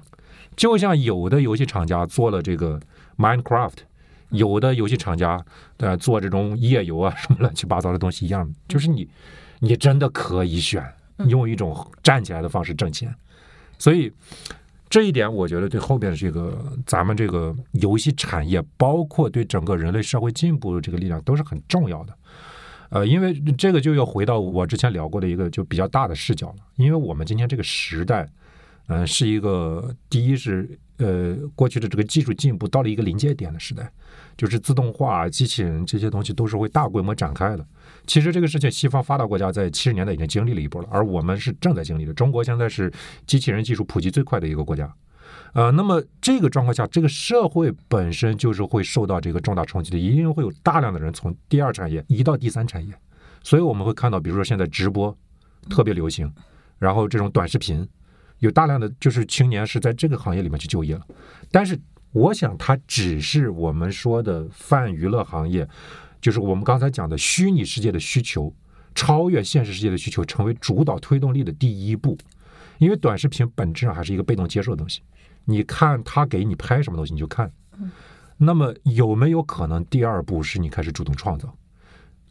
就像有的游戏厂家做了这个 Minecraft，有的游戏厂家对做这种页游啊什么乱七八糟的东西一样，就是你你真的可以选用一种站起来的方式挣钱。所以这一点我觉得对后边的这个咱们这个游戏产业，包括对整个人类社会进步的这个力量都是很重要的。呃，因为这个就要回到我之前聊过的一个就比较大的视角了。因为我们今天这个时代，嗯，是一个第一是呃过去的这个技术进步到了一个临界点的时代，就是自动化、机器人这些东西都是会大规模展开的。其实这个事情西方发达国家在七十年代已经经历了一波了，而我们是正在经历的。中国现在是机器人技术普及最快的一个国家。呃，那么这个状况下，这个社会本身就是会受到这个重大冲击的，一定会有大量的人从第二产业移到第三产业，所以我们会看到，比如说现在直播特别流行，然后这种短视频有大量的就是青年是在这个行业里面去就业了。但是我想，它只是我们说的泛娱乐行业，就是我们刚才讲的虚拟世界的需求超越现实世界的需求，成为主导推动力的第一步。因为短视频本质上还是一个被动接受的东西。你看他给你拍什么东西，你就看。那么有没有可能第二步是你开始主动创造？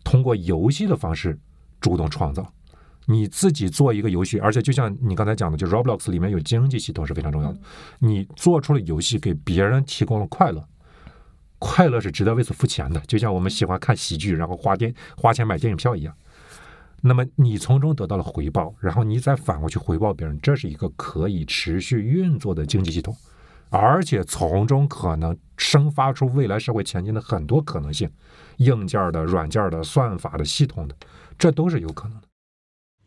通过游戏的方式主动创造。你自己做一个游戏，而且就像你刚才讲的，就 Roblox 里面有经济系统是非常重要的。你做出了游戏，给别人提供了快乐，快乐是值得为此付钱的。就像我们喜欢看喜剧，然后花电花钱买电影票一样。那么你从中得到了回报，然后你再反过去回报别人，这是一个可以持续运作的经济系统，而且从中可能生发出未来社会前进的很多可能性，硬件的、软件的、算法的、系统的，这都是有可能的。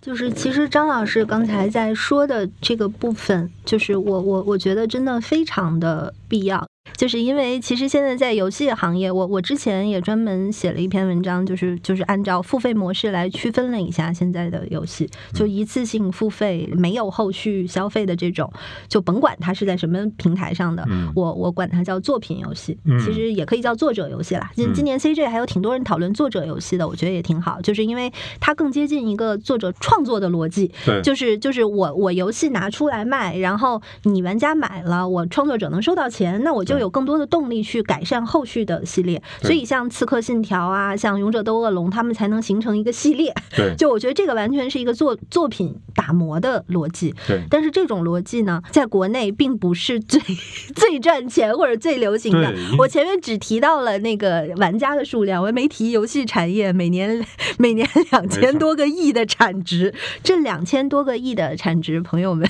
就是其实张老师刚才在说的这个部分，就是我我我觉得真的非常的必要。就是因为其实现在在游戏行业，我我之前也专门写了一篇文章，就是就是按照付费模式来区分了一下现在的游戏，就一次性付费没有后续消费的这种，就甭管它是在什么平台上的，我我管它叫作品游戏，其实也可以叫作者游戏啦。今今年 CJ 还有挺多人讨论作者游戏的，我觉得也挺好，就是因为它更接近一个作者创作的逻辑，就是就是我我游戏拿出来卖，然后你玩家买了，我创作者能收到钱，那我就有。更多的动力去改善后续的系列，所以像《刺客信条》啊，像《勇者斗恶龙》，他们才能形成一个系列。对，就我觉得这个完全是一个作作品打磨的逻辑。对，但是这种逻辑呢，在国内并不是最 最赚钱或者最流行的。我前面只提到了那个玩家的数量，我没提游戏产业每年 每年两千多个亿的产值。这两千多个亿的产值，朋友们，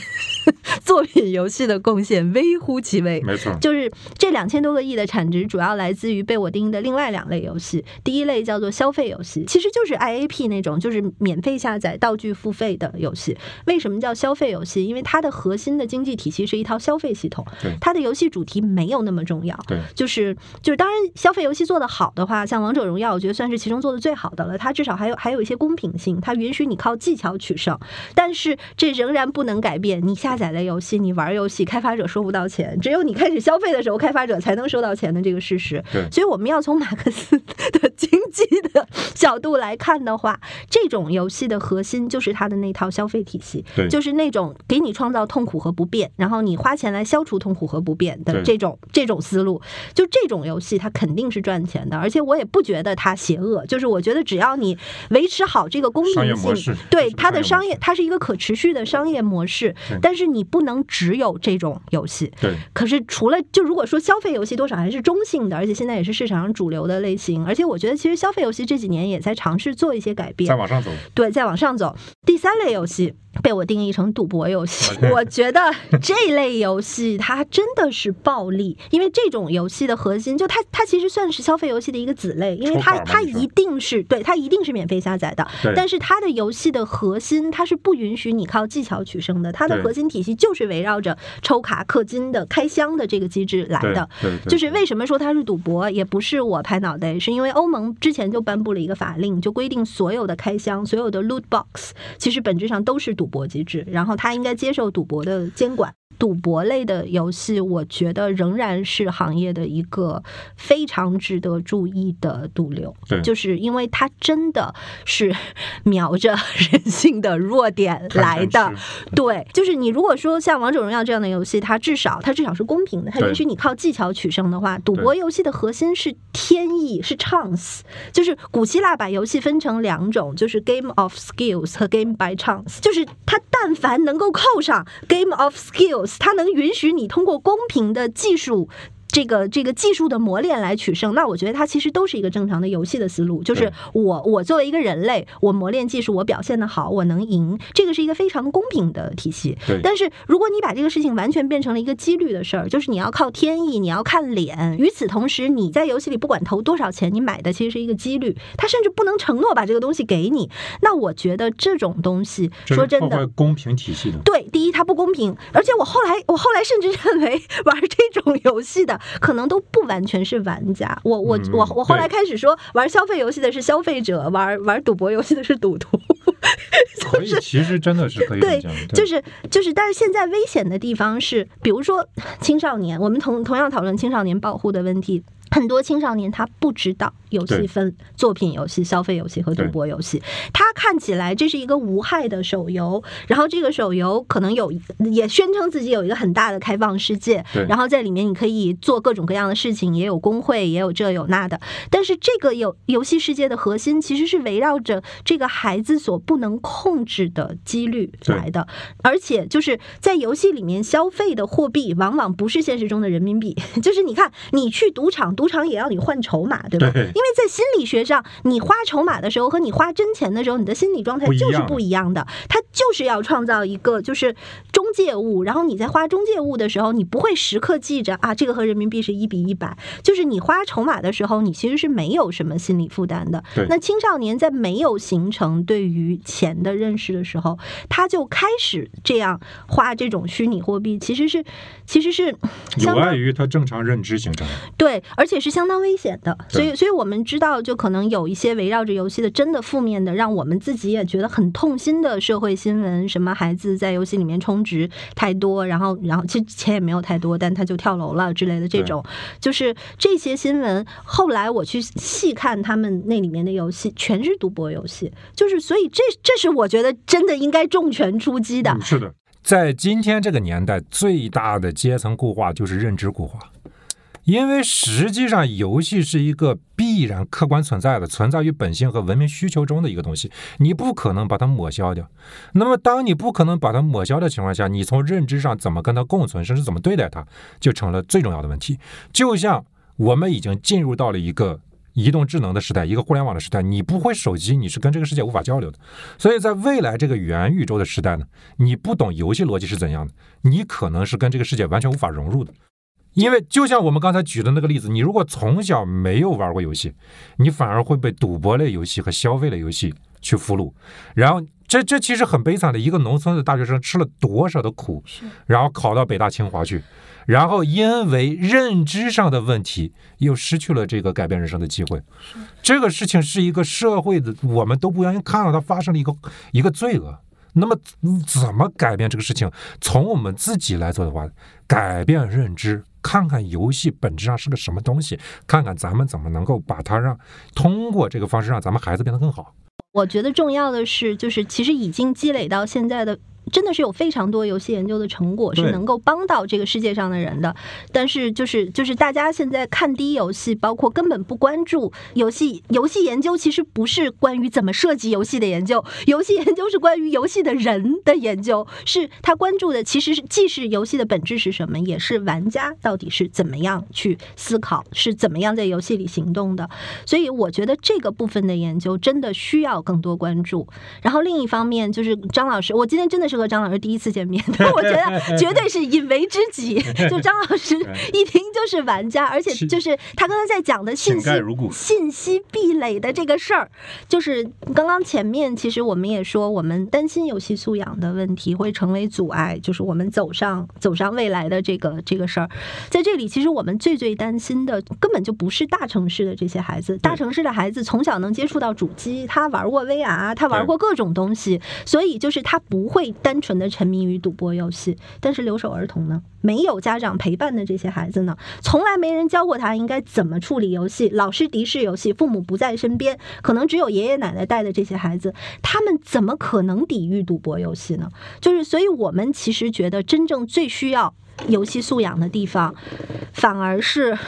作品游戏的贡献微乎其微。没错，就是这。两千多个亿的产值主要来自于被我定义的另外两类游戏。第一类叫做消费游戏，其实就是 IAP 那种，就是免费下载道具付费的游戏。为什么叫消费游戏？因为它的核心的经济体系是一套消费系统，它的游戏主题没有那么重要。对，就是就是，当然消费游戏做得好的话，像王者荣耀，我觉得算是其中做的最好的了。它至少还有还有一些公平性，它允许你靠技巧取胜。但是这仍然不能改变你下载了游戏，你玩游戏，开发者收不到钱。只有你开始消费的时候，开发者才能收到钱的这个事实，所以我们要从马克思的 经济的角度来看的话，这种游戏的核心就是它的那套消费体系，就是那种给你创造痛苦和不便，然后你花钱来消除痛苦和不便的这种这种思路，就这种游戏它肯定是赚钱的，而且我也不觉得它邪恶，就是我觉得只要你维持好这个公平性，对它的商业，它是一个可持续的商业模式，但是你不能只有这种游戏，对，可是除了就如果说消费游戏。多少还是中性的，而且现在也是市场上主流的类型。而且我觉得，其实消费游戏这几年也在尝试做一些改变，再往上走。对，再往上走。第三类游戏。被我定义成赌博游戏，我觉得这类游戏它真的是暴利，因为这种游戏的核心就它它其实算是消费游戏的一个子类，因为它它一定是对它一定是免费下载的，但是它的游戏的核心它是不允许你靠技巧取胜的，它的核心体系就是围绕着抽卡氪金的开箱的这个机制来的，就是为什么说它是赌博，也不是我拍脑袋，是因为欧盟之前就颁布了一个法令，就规定所有的开箱所有的 loot box 其实本质上都是赌。博机制，然后他应该接受赌博的监管。赌博类的游戏，我觉得仍然是行业的一个非常值得注意的毒瘤。对，就是因为它真的是瞄着人性的弱点来的。对，就是你如果说像王者荣耀这样的游戏，它至少它至少是公平的，它允许你靠技巧取胜的话，赌博游戏的核心是天意，是 chance。就是古希腊把游戏分成两种，就是 game of skills 和 game by chance。就是它但凡能够扣上 game of skills。它能允许你通过公平的技术。这个这个技术的磨练来取胜，那我觉得它其实都是一个正常的游戏的思路。就是我我作为一个人类，我磨练技术，我表现的好，我能赢，这个是一个非常公平的体系。但是如果你把这个事情完全变成了一个几率的事儿，就是你要靠天意，你要看脸。与此同时，你在游戏里不管投多少钱，你买的其实是一个几率。他甚至不能承诺把这个东西给你。那我觉得这种东西，说真的，公平体系的。对，第一它不公平，而且我后来我后来甚至认为玩这种游戏的。可能都不完全是玩家，我我我我后来开始说，玩消费游戏的是消费者，玩玩赌博游戏的是赌徒。可以，其实真的是可以对，就是就是，但是现在危险的地方是，比如说青少年，我们同同样讨论青少年保护的问题。很多青少年他不知道游戏分作品游戏、消费游戏和赌博游戏。他看起来这是一个无害的手游，然后这个手游可能有也宣称自己有一个很大的开放世界，然后在里面你可以做各种各样的事情，也有工会，也有这有那的。但是这个游游戏世界的核心其实是围绕着这个孩子所不能控制的几率来的，而且就是在游戏里面消费的货币往往不是现实中的人民币，就是你看你去赌场，赌场也要你换筹码，对吧？对因为在心理学上，你花筹码的时候和你花真钱的时候，你的心理状态就是不一样不一样的。它就是要创造一个就是中介物，然后你在花中介物的时候，你不会时刻记着啊，这个和人民币是一比一百。就是你花筹码的时候，你其实是没有什么心理负担的。那青少年在没有形成对于钱的认识的时候，他就开始这样花这种虚拟货币，其实是其实是有碍于他正常认知形成。对，而且是相当危险的。所以，所以我们知道，就可能有一些围绕着游戏的真的负面的，让我们自己也觉得很痛心的社会新闻，什么孩子在游戏里面充值太多，然后，然后其实钱也没有太多，但他就跳楼了之类的这种，就是这些新闻。后来我去细看他们那里面的游戏，全是赌博游戏，就是所以这这是我觉得真的应该重拳出击的。嗯是的，在今天这个年代，最大的阶层固化就是认知固化。因为实际上，游戏是一个必然客观存在的、存在于本性和文明需求中的一个东西，你不可能把它抹消掉。那么，当你不可能把它抹消的情况下，你从认知上怎么跟它共存，甚至怎么对待它，就成了最重要的问题。就像我们已经进入到了一个移动智能的时代，一个互联网的时代，你不会手机，你是跟这个世界无法交流的。所以在未来这个元宇宙的时代呢，你不懂游戏逻辑是怎样的，你可能是跟这个世界完全无法融入的。因为就像我们刚才举的那个例子，你如果从小没有玩过游戏，你反而会被赌博类游戏和消费类游戏去俘虏。然后这这其实很悲惨的，一个农村的大学生吃了多少的苦，然后考到北大清华去，然后因为认知上的问题，又失去了这个改变人生的机会。这个事情是一个社会的，我们都不愿意看到它发生了一个一个罪恶。那么怎么改变这个事情？从我们自己来做的话，改变认知，看看游戏本质上是个什么东西，看看咱们怎么能够把它让通过这个方式让咱们孩子变得更好。我觉得重要的是，就是其实已经积累到现在的。真的是有非常多游戏研究的成果是能够帮到这个世界上的人的，但是就是就是大家现在看低游戏，包括根本不关注游戏。游戏研究其实不是关于怎么设计游戏的研究，游戏研究是关于游戏的人的研究，是他关注的其实是既是游戏的本质是什么，也是玩家到底是怎么样去思考，是怎么样在游戏里行动的。所以我觉得这个部分的研究真的需要更多关注。然后另一方面就是张老师，我今天真的是和张老师第一次见面，我觉得绝对是引为知己。就张老师 一听就是玩家，而且就是他刚才在讲的信息信息壁垒的这个事儿，就是刚刚前面其实我们也说，我们担心游戏素养的问题会成为阻碍，就是我们走上走上未来的这个这个事儿。在这里，其实我们最最担心的根本就不是大城市的这些孩子，大城市的孩子从小能接触到主机，他玩过 VR，他玩过各种东西，所以就是他不会单纯的沉迷于赌博游戏。但是留守儿童呢，没有家长陪伴的这些孩子呢，从来没人教过他应该怎么处理游戏，老师敌视游戏，父母不在身边，可能只有爷爷奶奶带的这些孩子，他们怎么可能抵御赌博游戏呢？就是，所以我们其实觉得真正最需要游戏素养的地方，反而是。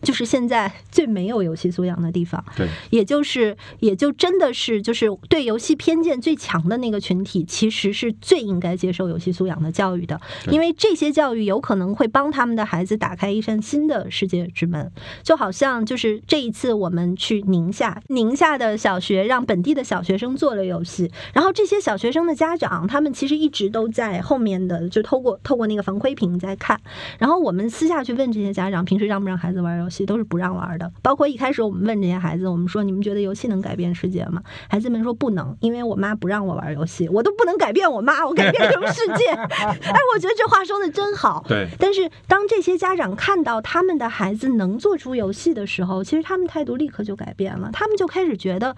就是现在最没有游戏素养的地方，对，也就是也就真的是就是对游戏偏见最强的那个群体，其实是最应该接受游戏素养的教育的，因为这些教育有可能会帮他们的孩子打开一扇新的世界之门。就好像就是这一次我们去宁夏，宁夏的小学让本地的小学生做了游戏，然后这些小学生的家长他们其实一直都在后面的就透过透过那个防窥屏在看，然后我们私下去问这些家长，平时让不让孩子玩游戏？都是不让玩的。包括一开始我们问这些孩子，我们说你们觉得游戏能改变世界吗？孩子们说不能，因为我妈不让我玩游戏，我都不能改变我妈，我改变什么世界？哎，我觉得这话说的真好。对。但是当这些家长看到他们的孩子能做出游戏的时候，其实他们态度立刻就改变了，他们就开始觉得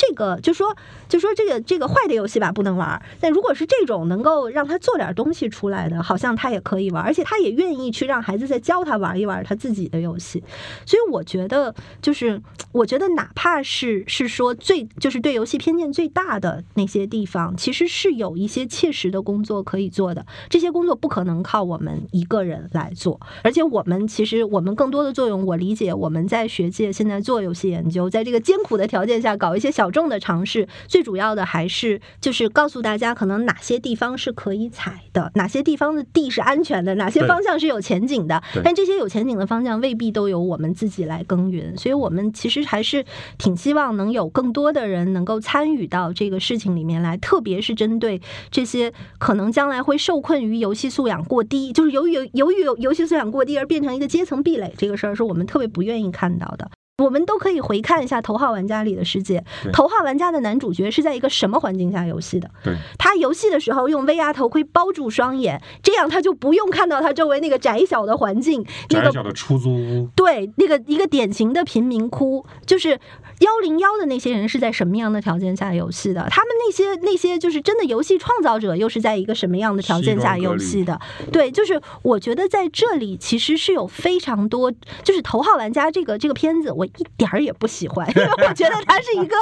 这个就说就说这个这个坏的游戏吧不能玩，但如果是这种能够让他做点东西出来的，好像他也可以玩，而且他也愿意去让孩子再教他玩一玩他自己的游戏。所以我觉得，就是我觉得哪怕是是说最就是对游戏偏见最大的那些地方，其实是有一些切实的工作可以做的。这些工作不可能靠我们一个人来做，而且我们其实我们更多的作用，我理解我们在学界现在做游戏研究，在这个艰苦的条件下搞一些小众的尝试，最主要的还是就是告诉大家，可能哪些地方是可以踩的，哪些地方的地是安全的，哪些方向是有前景的。但这些有前景的方向未必都由我们自己来耕耘，所以我们其实还是挺希望能有更多的人能够参与到这个事情里面来，特别是针对这些可能将来会受困于游戏素养过低，就是由于由于游戏素养过低而变成一个阶层壁垒，这个事儿是我们特别不愿意看到的。我们都可以回看一下《头号玩家》里的世界，《头号玩家》的男主角是在一个什么环境下游戏的？对，他游戏的时候用 VR 头盔包住双眼，这样他就不用看到他周围那个窄小的环境，那个窄小的出租屋。对，那个一个典型的贫民窟，就是幺零幺的那些人是在什么样的条件下游戏的？他们那些那些就是真的游戏创造者又是在一个什么样的条件下游戏的？对，就是我觉得在这里其实是有非常多，就是《头号玩家》这个这个片子我。一点儿也不喜欢，因为我觉得他是一个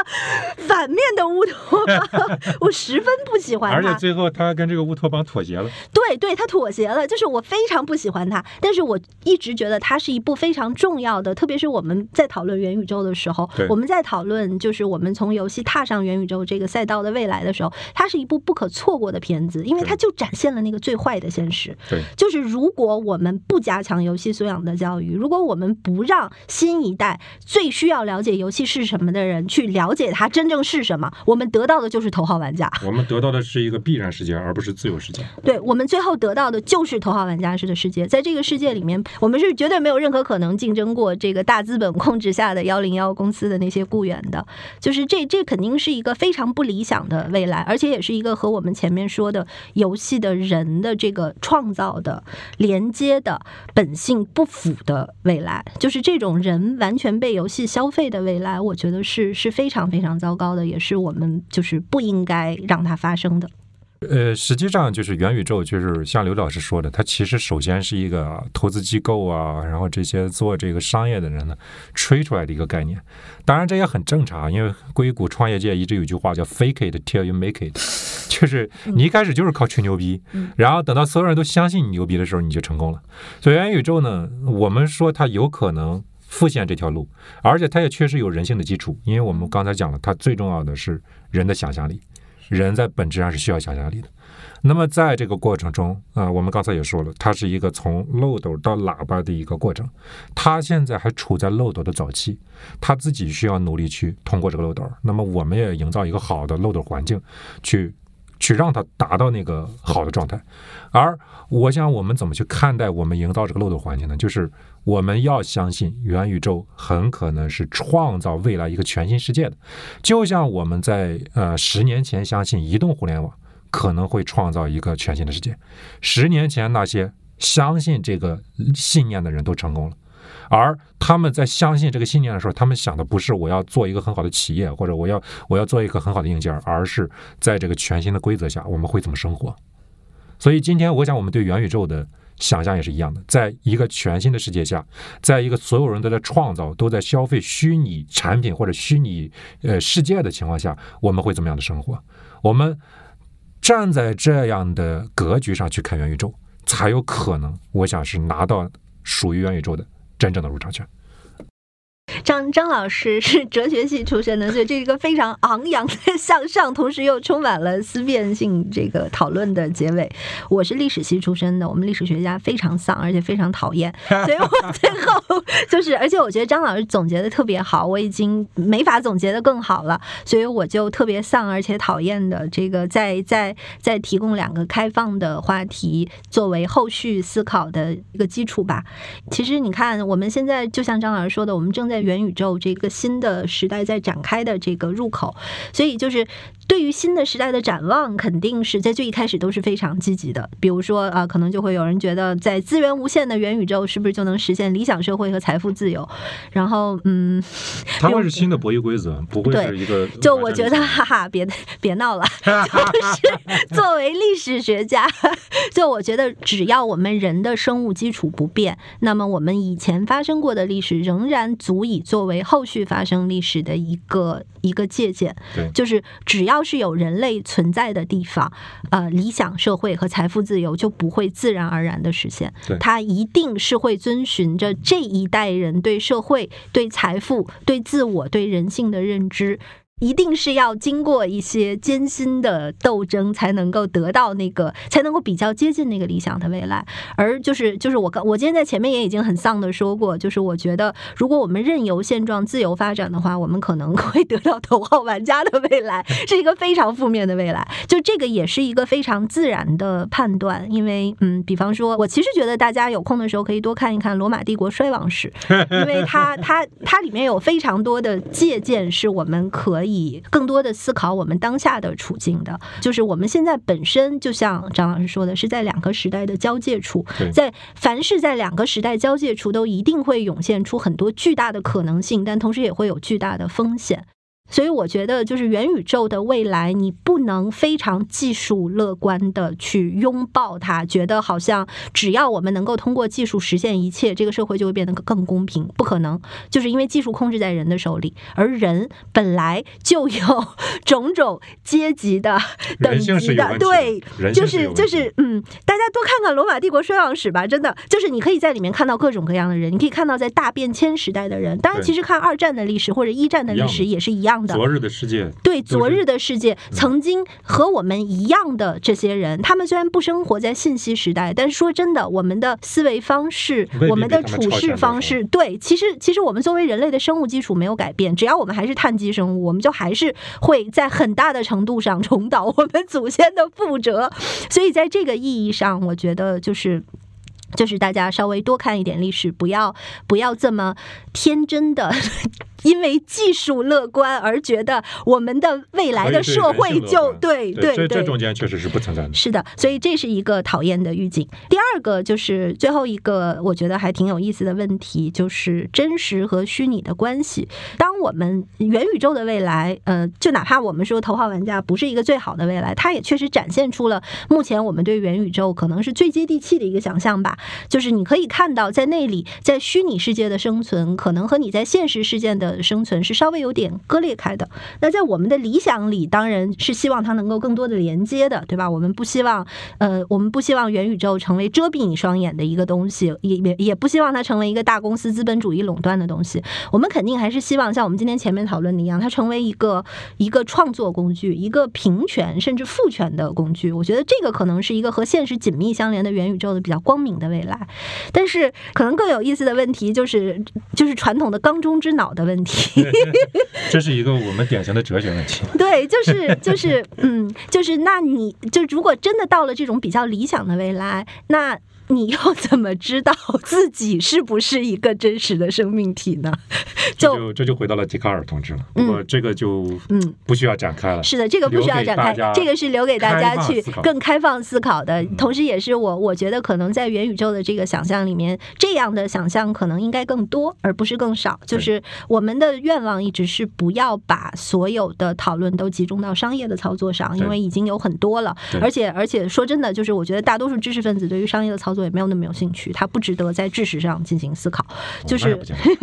反面的乌托邦，我十分不喜欢他。而且最后他跟这个乌托邦妥协了。对，对他妥协了，就是我非常不喜欢他。但是我一直觉得他是一部非常重要的，特别是我们在讨论元宇宙的时候，我们在讨论就是我们从游戏踏上元宇宙这个赛道的未来的时候，它是一部不可错过的片子，因为它就展现了那个最坏的现实。对，就是如果我们不加强游戏素养的教育，如果我们不让新一代。最需要了解游戏是什么的人去了解它真正是什么，我们得到的就是头号玩家。我们得到的是一个必然世界，而不是自由世界。对，我们最后得到的就是头号玩家式的世界。在这个世界里面，我们是绝对没有任何可能竞争过这个大资本控制下的幺零幺公司的那些雇员的。就是这，这肯定是一个非常不理想的未来，而且也是一个和我们前面说的游戏的人的这个创造的连接的本性不符的未来。就是这种人完全被游戏。消费的未来，我觉得是是非常非常糟糕的，也是我们就是不应该让它发生的。呃，实际上就是元宇宙，就是像刘老师说的，它其实首先是一个投资机构啊，然后这些做这个商业的人呢吹出来的一个概念。当然这也很正常，因为硅谷创业界一直有句话叫 “fake it till you make it”，就是你一开始就是靠吹牛逼，然后等到所有人都相信你牛逼的时候，你就成功了。所以元宇宙呢，我们说它有可能。复现这条路，而且它也确实有人性的基础，因为我们刚才讲了，它最重要的是人的想象力，人在本质上是需要想象力的。那么在这个过程中，啊，我们刚才也说了，它是一个从漏斗到喇叭的一个过程，它现在还处在漏斗的早期，它自己需要努力去通过这个漏斗。那么我们也营造一个好的漏斗环境，去去让它达到那个好的状态。而我想，我们怎么去看待我们营造这个漏斗环境呢？就是。我们要相信元宇宙很可能是创造未来一个全新世界的，就像我们在呃十年前相信移动互联网可能会创造一个全新的世界。十年前那些相信这个信念的人都成功了，而他们在相信这个信念的时候，他们想的不是我要做一个很好的企业，或者我要我要做一个很好的硬件，而是在这个全新的规则下我们会怎么生活。所以今天我想我们对元宇宙的。想象也是一样的，在一个全新的世界下，在一个所有人都在创造、都在消费虚拟产品或者虚拟呃世界的情况下，我们会怎么样的生活？我们站在这样的格局上去看元宇宙，才有可能，我想是拿到属于元宇宙的真正的入场券。张张老师是哲学系出身的，所以这是一个非常昂扬的向上，同时又充满了思辨性这个讨论的结尾。我是历史系出身的，我们历史学家非常丧，而且非常讨厌，所以我最后就是，而且我觉得张老师总结的特别好，我已经没法总结的更好了，所以我就特别丧而且讨厌的这个，再再再提供两个开放的话题作为后续思考的一个基础吧。其实你看，我们现在就像张老师说的，我们正在。元宇宙这个新的时代在展开的这个入口，所以就是对于新的时代的展望，肯定是在最一开始都是非常积极的。比如说啊，可能就会有人觉得，在资源无限的元宇宙，是不是就能实现理想社会和财富自由？然后，嗯，它会是新的博弈规则，不会是一个。就我觉得，哈哈，别别闹了。就是作为历史学家，就我觉得，只要我们人的生物基础不变，那么我们以前发生过的历史仍然足以作为后续发生历史的一个一个借鉴。对，就是只要。要是有人类存在的地方，呃，理想社会和财富自由就不会自然而然的实现。它一定是会遵循着这一代人对社会、对财富、对自我、对人性的认知。一定是要经过一些艰辛的斗争，才能够得到那个，才能够比较接近那个理想的未来。而就是就是我刚我今天在前面也已经很丧的说过，就是我觉得如果我们任由现状自由发展的话，我们可能会得到头号玩家的未来，是一个非常负面的未来。就这个也是一个非常自然的判断，因为嗯，比方说，我其实觉得大家有空的时候可以多看一看罗马帝国衰亡史，因为它它它里面有非常多的借鉴，是我们可以。以更多的思考我们当下的处境的，就是我们现在本身就像张老师说的，是在两个时代的交界处，在凡是在两个时代交界处，都一定会涌现出很多巨大的可能性，但同时也会有巨大的风险。所以我觉得，就是元宇宙的未来，你不能非常技术乐观的去拥抱它，觉得好像只要我们能够通过技术实现一切，这个社会就会变得更公平。不可能，就是因为技术控制在人的手里，而人本来就有 种种阶级的等级的，对，就是就是嗯，大家多看看罗马帝国衰亡史吧，真的，就是你可以在里面看到各种各样的人，你可以看到在大变迁时代的人，当然，其实看二战的历史或者一战的历史也是一样。昨日的世界，对昨日的世界，曾经和我们一样的这些人，他们虽然不生活在信息时代，但是说真的，我们的思维方式，我们的处事方式，对，其实其实我们作为人类的生物基础没有改变，只要我们还是碳基生物，我们就还是会在很大的程度上重蹈我们祖先的覆辙。所以在这个意义上，我觉得就是就是大家稍微多看一点历史，不要不要这么天真的。因为技术乐观而觉得我们的未来的社会就对对对，这中间确实是不存在的。是的，所以这是一个讨厌的预警。第二个就是最后一个，我觉得还挺有意思的问题，就是真实和虚拟的关系。当我们元宇宙的未来，呃，就哪怕我们说头号玩家不是一个最好的未来，它也确实展现出了目前我们对元宇宙可能是最接地气的一个想象吧。就是你可以看到，在那里，在虚拟世界的生存，可能和你在现实世界的呃生存是稍微有点割裂开的。那在我们的理想里，当然是希望它能够更多的连接的，对吧？我们不希望，呃，我们不希望元宇宙成为遮蔽你双眼的一个东西，也也也不希望它成为一个大公司资本主义垄断的东西。我们肯定还是希望像我们今天前面讨论的一样，它成为一个一个创作工具，一个平权甚至赋权的工具。我觉得这个可能是一个和现实紧密相连的元宇宙的比较光明的未来。但是，可能更有意思的问题就是，就是传统的缸中之脑的问。问题，这是一个我们典型的哲学问题。对，就是 就是，嗯，就是，那你就如果真的到了这种比较理想的未来，那。你又怎么知道 自己是不是一个真实的生命体呢？就这就回到了笛卡尔同志了。不过这个就嗯不需要展开了。是的，这个不需要展开，这个是留给大家去更开放思考的。同时，也是我我觉得可能在元宇宙的这个想象里面，这样的想象可能应该更多，而不是更少。就是我们的愿望一直是不要把所有的讨论都集中到商业的操作上，因为已经有很多了。而且而且说真的，就是我觉得大多数知识分子对于商业的操作。也没有那么有兴趣，他不值得在知识上进行思考。就是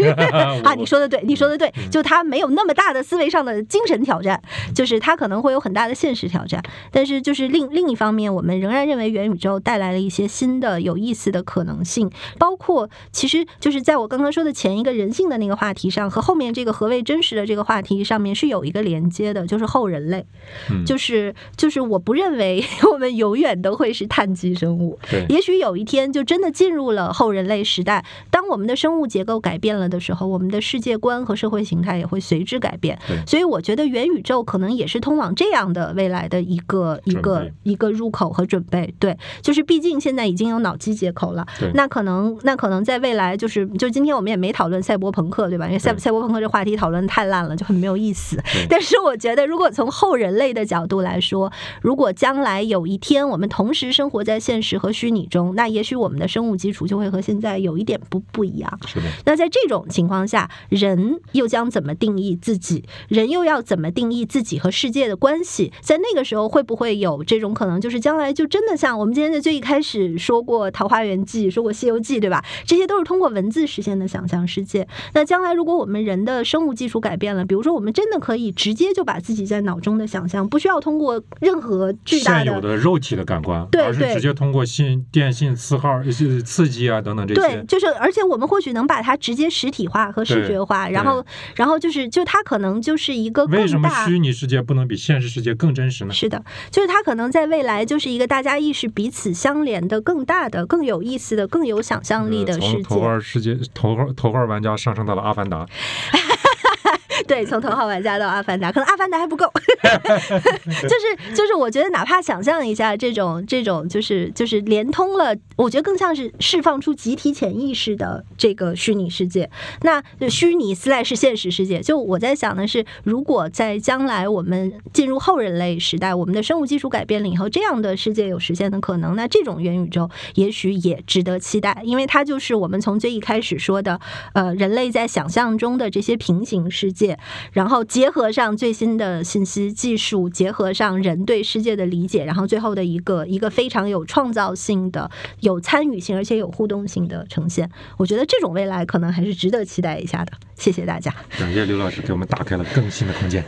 啊，你说的对，你说的对，就他没有那么大的思维上的精神挑战，就是他可能会有很大的现实挑战。但是就是另另一方面，我们仍然认为元宇宙带来了一些新的有意思的可能性，包括其实就是在我刚刚说的前一个人性的那个话题上，和后面这个何谓真实的这个话题上面是有一个连接的，就是后人类，就是就是我不认为 我们永远都会是碳基生物，也许有一。天就真的进入了后人类时代，当我们的生物结构改变了的时候，我们的世界观和社会形态也会随之改变。所以我觉得元宇宙可能也是通往这样的未来的一个一个一个入口和准备。对，就是毕竟现在已经有脑机接口了，那可能那可能在未来就是就今天我们也没讨论赛博朋克，对吧？因为赛赛博朋克这话题讨论太烂了，就很没有意思。但是我觉得，如果从后人类的角度来说，如果将来有一天我们同时生活在现实和虚拟中，那也许我们的生物基础就会和现在有一点不不一样。是的。那在这种情况下，人又将怎么定义自己？人又要怎么定义自己和世界的关系？在那个时候，会不会有这种可能？就是将来就真的像我们今天在最一开始说过《桃花源记》，说过《西游记》，对吧？这些都是通过文字实现的想象世界。那将来如果我们人的生物基础改变了，比如说我们真的可以直接就把自己在脑中的想象，不需要通过任何巨大的现有的肉体的感官，对，而是直接通过信电信刺号、就是刺激啊等等这些。对，就是而且我们或许能把它直接实体化和视觉化，然后然后就是就它可能就是一个为什么虚拟世界不能比现实世界更真实呢？是的，就是它可能在未来就是一个大家意识彼此相连的更大的、更有意思的、更有想象力的世界。从头号世界头号头号玩家上升到了阿凡达。对，从头号玩家到阿凡达，可能阿凡达还不够，就 是就是，我觉得哪怕想象一下这种这种，就是就是连通了，我觉得更像是释放出集体潜意识的这个虚拟世界。那虚拟斯赖是现实世界。就我在想的是，如果在将来我们进入后人类时代，我们的生物基础改变了以后，这样的世界有实现的可能，那这种元宇宙也许也值得期待，因为它就是我们从最一开始说的，呃，人类在想象中的这些平行世界界。然后结合上最新的信息技术，结合上人对世界的理解，然后最后的一个一个非常有创造性的、有参与性而且有互动性的呈现，我觉得这种未来可能还是值得期待一下的。谢谢大家，感谢刘老师给我们打开了更新的空间。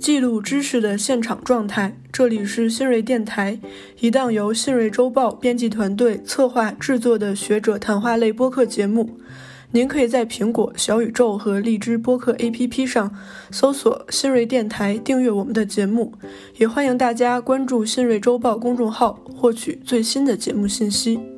记录知识的现场状态，这里是新锐电台，一档由新锐周报编辑团队策划制作的学者谈话类播客节目。您可以在苹果、小宇宙和荔枝播客 APP 上搜索“新锐电台”，订阅我们的节目。也欢迎大家关注“新锐周报”公众号，获取最新的节目信息。